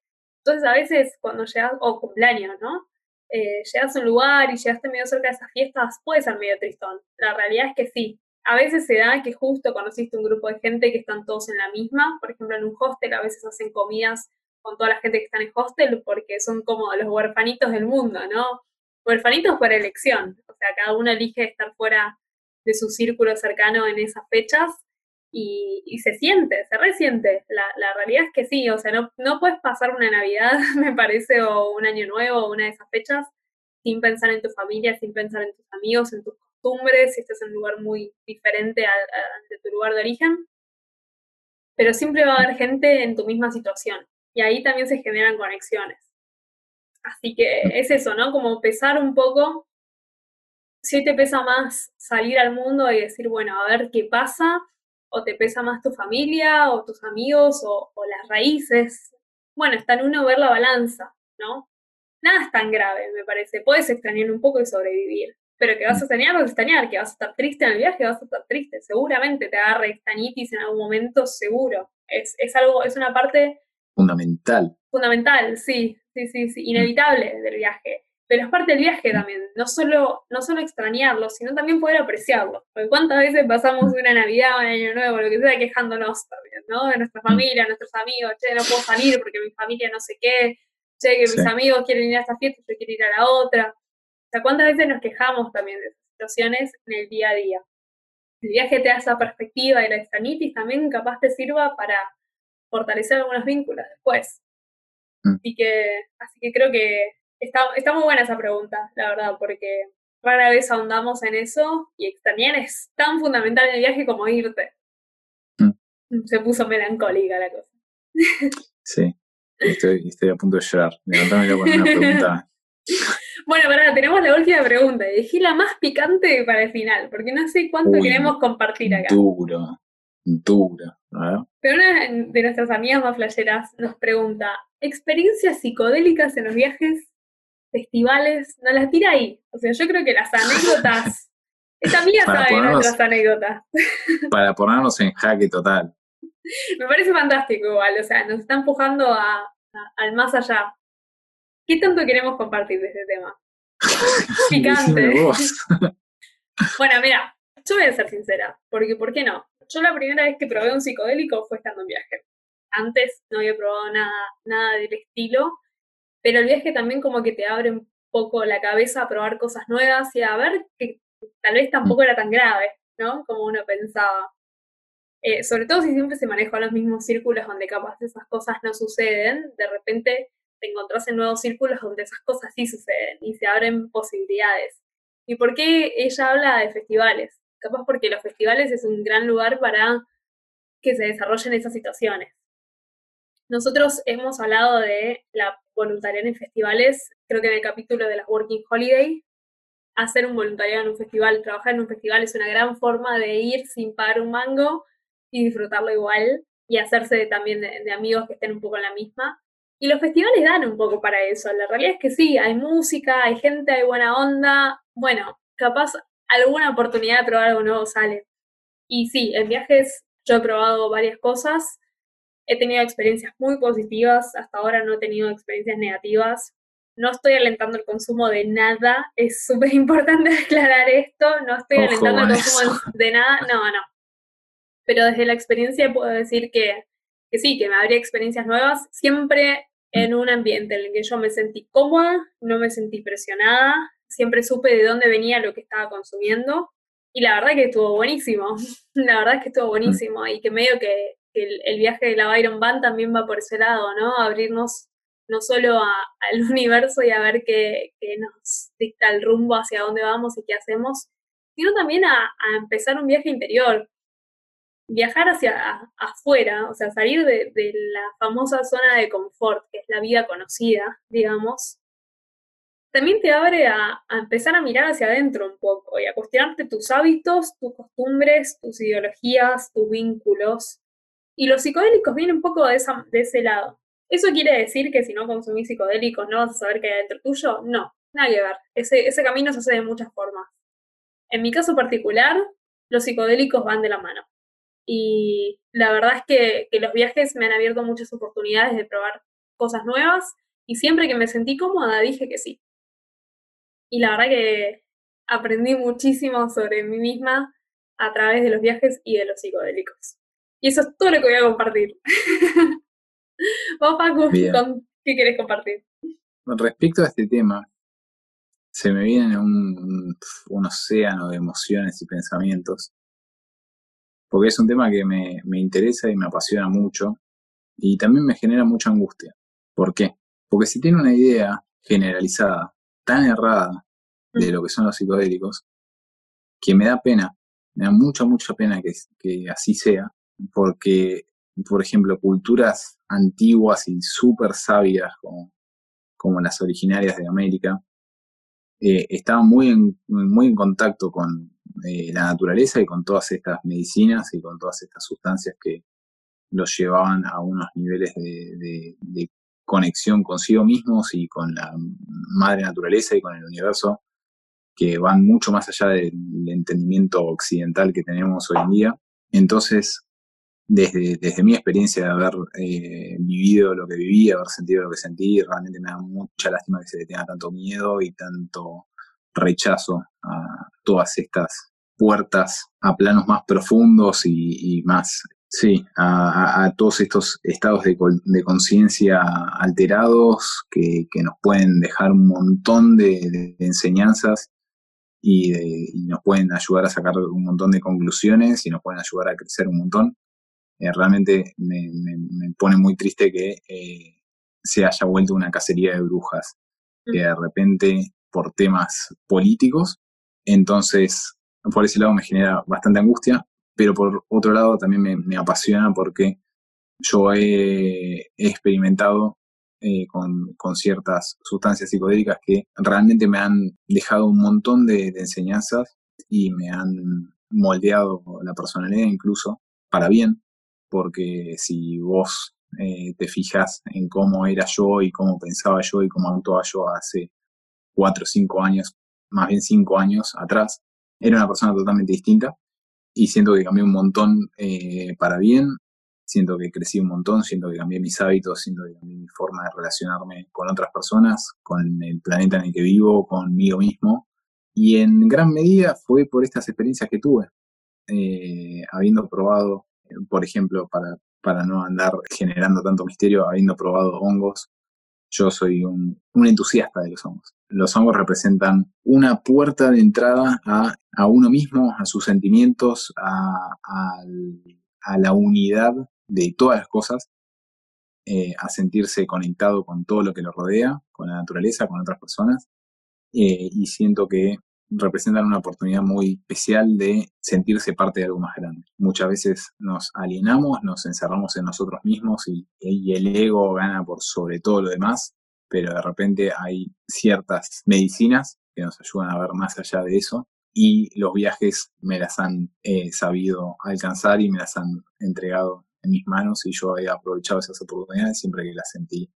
Entonces, a veces cuando llegas, o cumpleaños, ¿no? Eh, llegas a un lugar y llegaste medio cerca de esas fiestas, puede ser medio tristón. La realidad es que sí. A veces se da que justo conociste un grupo de gente que están todos en la misma. Por ejemplo, en un hostel a veces hacen comidas con toda la gente que está en el hostel porque son como los huerfanitos del mundo, ¿no? Huerfanitos por elección. O sea, cada uno elige estar fuera de su círculo cercano en esas fechas y, se siente, se resiente. La, la, realidad es que sí, o sea, no, no puedes pasar una Navidad, me parece, o un año nuevo, o una de esas fechas, sin pensar en tu familia, sin pensar en tus amigos, en tus costumbres, si estás en un lugar muy diferente a, de tu lugar de origen. Pero siempre va a haber gente en tu misma situación y ahí también se generan conexiones. Así que es eso, ¿no? Como pesar un poco, si te pesa más salir al mundo y decir, bueno, a ver qué pasa, o te pesa más tu familia o tus amigos o, las raíces. Bueno, está en uno ver la balanza, ¿no? Nada es tan grave, me parece. Puedes extrañar un poco y sobrevivir. Pero que vas a extrañar, vas a extrañar. Que vas a estar triste en el viaje, vas a estar triste. Seguramente te agarre extrañitis en algún momento, seguro. Es, es algo, es una parte... Fundamental. Fundamental, sí, sí, sí, sí. Inevitable del viaje pero es parte del viaje también, no solo, no solo extrañarlo, sino también poder apreciarlo. Porque cuántas veces pasamos una Navidad, un Año Nuevo, lo que sea, quejándonos también, ¿no? De nuestra familia, nuestros amigos, che, no puedo salir porque mi familia no sé qué, che, que mis amigos quieren ir a esta fiesta, yo quiero ir a la otra. O sea, cuántas veces nos quejamos también de esas situaciones en el día a día. El viaje te da esa perspectiva y la extranitis también capaz te sirva para fortalecer algunos vínculos después. Mm. Así que, así que creo que Está, está muy buena esa pregunta, la verdad, porque rara vez ahondamos en eso y extrañar es tan fundamental en el viaje como irte. Mm. Se puso melancólica la cosa. Sí, estoy, estoy a punto de llorar. Con una pregunta. Bueno, verdad, tenemos la última pregunta. Dejé la más picante para el final, porque no sé cuánto queremos compartir acá. Duro, duro. Pero una de nuestras amigas más flasheras nos pregunta: ¿experiencias psicodélicas en los viajes? festivales, no las tira ahí. O sea, yo creo que las anécdotas, esta amiga sabe nuestras anécdotas. Para ponernos en jaque total. Me parece fantástico igual, o sea, nos está empujando a, al más allá. ¿Qué tanto queremos compartir de este tema? Picante. bueno, mira, yo voy a ser sincera, porque ¿por qué no? Yo la primera vez que probé un psicodélico fue estando en viaje. Antes no había probado nada, nada del estilo pero el viaje también como que te abre un poco la cabeza a probar cosas nuevas y a ver que tal vez tampoco era tan grave, ¿no? Como uno pensaba. Eh, sobre todo si siempre se manejan los mismos círculos donde capaz esas cosas no suceden, de repente te encontrás en nuevos círculos donde esas cosas sí suceden y se abren posibilidades. ¿Y por qué ella habla de festivales? Capaz porque los festivales es un gran lugar para que se desarrollen esas situaciones. Nosotros hemos hablado de la voluntariado en festivales, creo que en el capítulo de las Working Holiday, hacer un voluntariado en un festival, trabajar en un festival es una gran forma de ir sin pagar un mango y disfrutarlo igual y hacerse también de, amigos que estén un poco en la misma. Y los festivales dan un poco para eso. La realidad es que sí, hay música, hay gente, hay buena onda. Bueno, capaz alguna oportunidad de probar algo nuevo sale. Y sí, en viajes yo he probado varias cosas He tenido experiencias muy positivas, hasta ahora no he tenido experiencias negativas. No estoy alentando el consumo de nada, es súper importante aclarar esto, no estoy alentando el consumo de nada, no, no. Pero desde la experiencia puedo decir que, que sí, que me habría experiencias nuevas, siempre en un ambiente en el que yo me sentí cómoda, no me sentí presionada, siempre supe de dónde venía lo que estaba consumiendo y la verdad que estuvo buenísimo, la verdad es que estuvo buenísimo y que medio que el, viaje de la Byron Band también va por ese lado, ¿no? Abrirnos no solo al universo y a ver qué, nos dicta el rumbo hacia dónde vamos y qué hacemos, sino también a, empezar un viaje interior, viajar hacia afuera, o sea, salir de, la famosa zona de confort, que es la vida conocida, digamos, también te abre a, empezar a mirar hacia adentro un poco y a cuestionarte tus hábitos, tus costumbres, tus ideologías, tus vínculos. Y los psicodélicos vienen un poco de ese lado. ¿Eso quiere decir que si no consumís psicodélicos no vas a saber qué hay adentro tuyo? No, nada que ver. Ese, ese camino se hace de muchas formas. En mi caso particular, los psicodélicos van de la mano. Y la verdad es que, que los viajes me han abierto muchas oportunidades de probar cosas nuevas y siempre que me sentí cómoda dije que sí. Y la verdad que aprendí muchísimo sobre mí misma a través de los viajes y de los psicodélicos. Y eso es todo lo que voy a compartir. Vos, Paco, ¿qué querés compartir? Respecto a este tema, se me viene un, un, océano de emociones y pensamientos, porque es un tema que me, me interesa y me apasiona mucho, y también me genera mucha angustia. ¿Por qué? Porque si tiene una idea generalizada tan errada de lo que son los psicodélicos, que me da pena, me da mucha, mucha pena que, que así sea, porque, por ejemplo, culturas antiguas y súper sabias como, como las originarias de América, eh, estaban muy en, muy en contacto con eh, la naturaleza y con todas estas medicinas y con todas estas sustancias que los llevaban a unos niveles de, de conexión consigo mismos y con la madre naturaleza y con el universo que van mucho más allá del entendimiento occidental que tenemos hoy en día. Entonces, desde, desde mi experiencia de haber eh, vivido lo que viví, haber sentido lo que sentí, realmente me da mucha lástima que se le tenga tanto miedo y tanto rechazo a todas estas puertas a planos más profundos y, y más Sí, a, todos estos estados de, conciencia alterados que, nos pueden dejar un montón de, enseñanzas y, nos pueden ayudar a sacar un montón de conclusiones y nos pueden ayudar a crecer un montón. Eh, realmente me, pone muy triste que eh, se haya vuelto una cacería de brujas, que de repente por temas políticos, entonces por ese lado me genera bastante angustia, pero por otro lado también me, apasiona porque yo he, experimentado eh, con, ciertas sustancias psicodélicas que realmente me han dejado un montón de, enseñanzas y me han moldeado la personalidad incluso para bien, porque si vos eh, te fijas en cómo era yo y cómo pensaba yo y cómo actuaba yo hace cuatro o cinco años, más bien cinco años atrás, era una persona totalmente distinta y siento que cambié un montón eh, para bien, siento que crecí un montón, siento que cambié mis hábitos, siento que cambié mi forma de relacionarme con otras personas, con el planeta en el que vivo, conmigo mismo. Y en gran medida fue por estas experiencias que tuve, eh, habiendo probado, por ejemplo, para, para no andar generando tanto misterio, habiendo probado hongos, yo soy un, entusiasta de los hongos. Los hongos representan una puerta de entrada a, uno mismo, a sus sentimientos, a, la unidad de todas las cosas, eh, a sentirse conectado con todo lo que lo rodea, con la naturaleza, con otras personas. Eh, y siento que representan una oportunidad muy especial de sentirse parte de algo más grande. Muchas veces nos alienamos, nos encerramos en nosotros mismos y, el ego gana por sobre todo lo demás, pero de repente hay ciertas medicinas que nos ayudan a ver más allá de eso y los viajes me las han eh, sabido alcanzar y me las han entregado en mis manos y yo he aprovechado esas oportunidades siempre que las sentí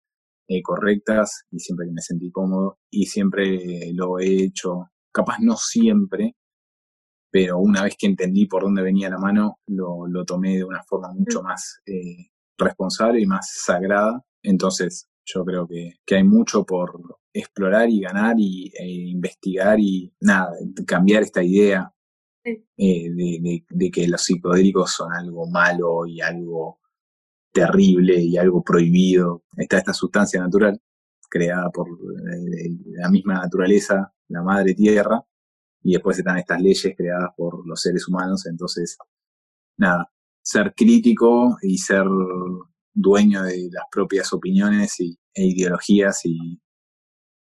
eh, correctas y siempre que me sentí cómodo y siempre lo he hecho capaz no siempre, pero una vez que entendí por dónde venía la mano, lo, lo tomé de una forma mucho mm. más eh, responsable y más sagrada. Entonces, yo creo que, que, hay mucho por explorar y ganar y, e investigar y nada, cambiar esta idea eh, de, de, que los psicodélicos son algo malo y algo terrible y algo prohibido. Está esta sustancia natural creada por eh, la misma naturaleza la madre tierra, y después están estas leyes creadas por los seres humanos, entonces, nada, ser crítico y ser dueño de las propias opiniones y, e ideologías y,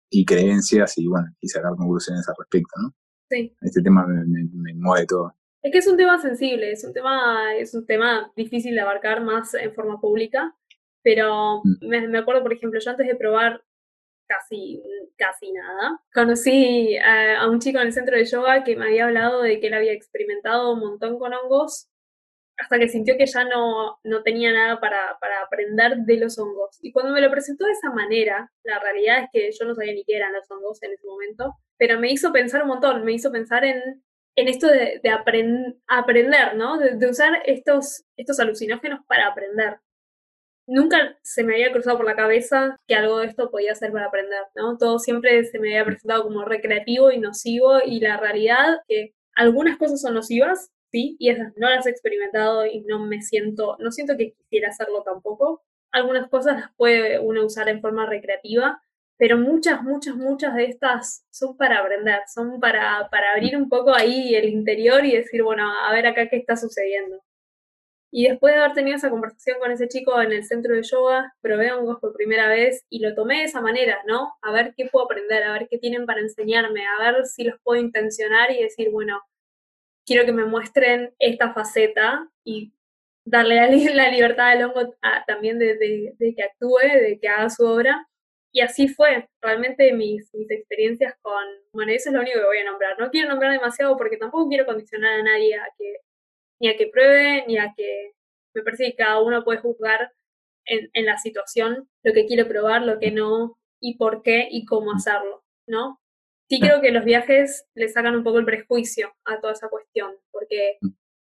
y creencias y bueno, y sacar conclusiones al respecto, ¿no? Sí. Este tema me, mueve todo. Es que es un tema sensible, es un tema, es un tema difícil de abarcar más en forma pública, pero mm. me, me, acuerdo, por ejemplo, yo antes de probar casi, casi nada. Conocí a, un chico en el centro de yoga que me había hablado de que él había experimentado un montón con hongos hasta que sintió que ya no, no tenía nada para, para, aprender de los hongos. Y cuando me lo presentó de esa manera, la realidad es que yo no sabía ni qué eran los hongos en ese momento, pero me hizo pensar un montón, me hizo pensar en, en esto de, de aprender, ¿no? De, de, usar estos, estos alucinógenos para aprender nunca se me había cruzado por la cabeza que algo de esto podía ser para aprender, ¿no? Todo siempre se me había presentado como recreativo y nocivo y la realidad que algunas cosas son nocivas, sí, y esas no las he experimentado y no me siento, no siento que quisiera hacerlo tampoco. Algunas cosas las puede uno usar en forma recreativa, pero muchas, muchas, muchas de estas son para aprender, son para, para abrir un poco ahí el interior y decir, bueno, a ver acá qué está sucediendo. Y después de haber tenido esa conversación con ese chico en el centro de yoga, probé hongos por primera vez y lo tomé de esa manera, ¿no? A ver qué puedo aprender, a ver qué tienen para enseñarme, a ver si los puedo intencionar y decir, bueno, quiero que me muestren esta faceta y darle la, libertad al hongo también de, que actúe, de que haga su obra. Y así fue, realmente mis, mis experiencias con, bueno, eso es lo único que voy a nombrar. No quiero nombrar demasiado porque tampoco quiero condicionar a nadie a que ni a que pruebe, ni a que me parece que cada uno puede juzgar en, en la situación lo que quiere probar, lo que no, y por qué y cómo hacerlo, ¿no? Sí creo que los viajes le sacan un poco el prejuicio a toda esa cuestión, porque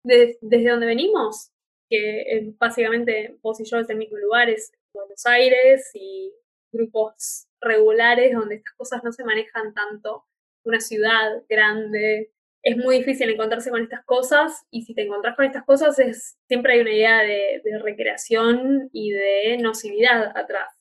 desde donde venimos, que eh, básicamente vos y yo es el mismo lugar, es Buenos Aires y grupos regulares donde estas cosas no se manejan tanto, una ciudad grande, es muy difícil encontrarse con estas cosas y si te encontrás con estas cosas es siempre hay una idea de, recreación y de nocividad atrás.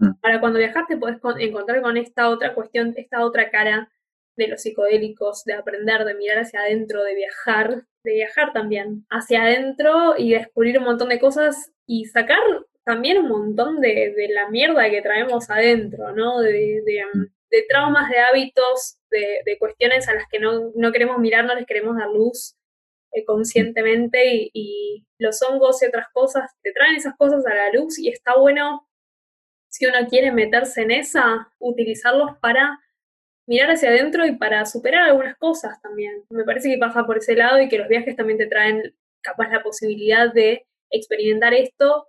Mm. Para cuando viajas te puedes encontrar con esta otra cuestión, esta otra cara de los psicodélicos, de aprender, de mirar hacia adentro, de viajar, de viajar también hacia adentro y descubrir un montón de cosas y sacar también un montón de, la mierda que traemos adentro, ¿no? de, mm de traumas, de hábitos, de, cuestiones a las que no, queremos mirar, no les queremos dar luz eh, conscientemente y, los hongos y otras cosas te traen esas cosas a la luz y está bueno, si uno quiere meterse en esa, utilizarlos para mirar hacia adentro y para superar algunas cosas también. Me parece que pasa por ese lado y que los viajes también te traen capaz la posibilidad de experimentar esto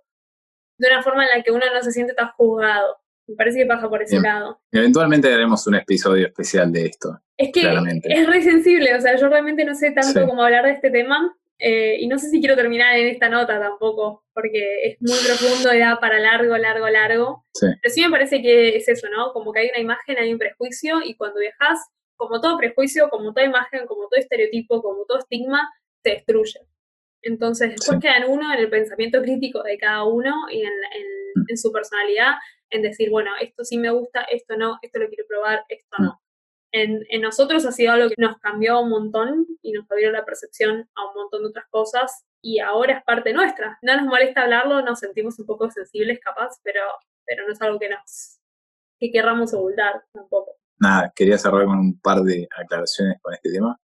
de una forma en la que uno no se siente tan juzgado. Me parece que pasa por ese lado. Eventualmente haremos un episodio especial de esto. Es que es re sensible, o sea, yo realmente no sé tanto cómo hablar de este tema. Eh, y no sé si quiero terminar en esta nota tampoco, porque es muy profundo y da para largo, largo, largo. Pero sí me parece que es eso, ¿no? Como que hay una imagen, hay un prejuicio, y cuando viajas, como todo prejuicio, como toda imagen, como todo estereotipo, como todo estigma, se destruye. Entonces, después queda en uno, en el pensamiento crítico de cada uno y en, en, en su personalidad, en decir, bueno, esto sí me gusta, esto no, esto lo quiero probar, esto no. En, en, nosotros ha sido algo que nos cambió un montón y nos abrió la percepción a un montón de otras cosas y ahora es parte nuestra. No nos molesta hablarlo, nos sentimos un poco sensibles capaz, pero, pero no es algo que nos que querramos ocultar tampoco. Nada, quería cerrar con un par de aclaraciones con este tema.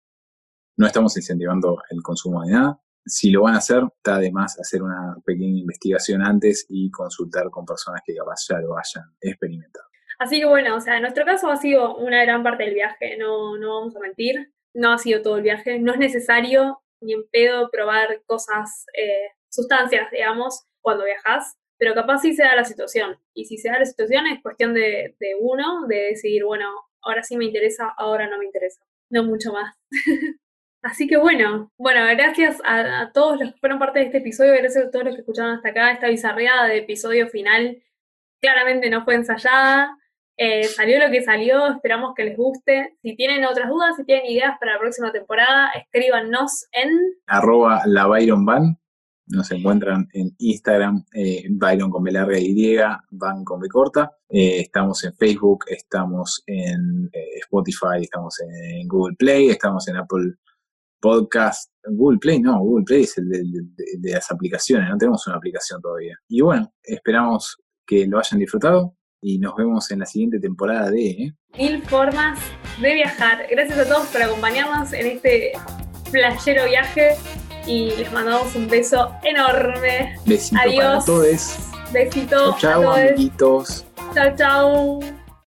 No estamos incentivando el consumo de nada si lo van a hacer, está de más hacer una pequeña investigación antes y consultar con personas que capaz ya lo hayan experimentado. Así que bueno, o sea, en nuestro caso ha sido una gran parte del viaje, no, no vamos a mentir, no ha sido todo el viaje, no es necesario ni en pedo probar cosas, eh, sustancias, digamos, cuando viajas, pero capaz sí se da la situación. Y si se da la situación es cuestión de, de uno, de decidir, bueno, ahora sí me interesa, ahora no me interesa, no mucho más. Así que bueno, bueno, gracias a, todos los que fueron parte de este episodio, gracias a todos los que escucharon hasta acá, esta bizarreada de episodio final claramente no fue ensayada, eh, salió lo que salió, esperamos que les guste. Si tienen otras dudas, si tienen ideas para la próxima temporada, escríbanos en... arroba la Byron nos encuentran en Instagram, eh, Byron con B Y, Van con B corta. Eh, estamos en Facebook, estamos en eh, Spotify, estamos en Google Play, estamos en Apple podcast, Google Play, no, Google Play es el de, las aplicaciones, no tenemos una aplicación todavía. Y bueno, esperamos que lo hayan disfrutado y nos vemos en la siguiente temporada de ¿eh? Mil formas de viajar. Gracias a todos por acompañarnos en este playero viaje y les mandamos un beso enorme. Besito Adiós. para todos. Besitos. Chao, amiguitos. Chao, chao.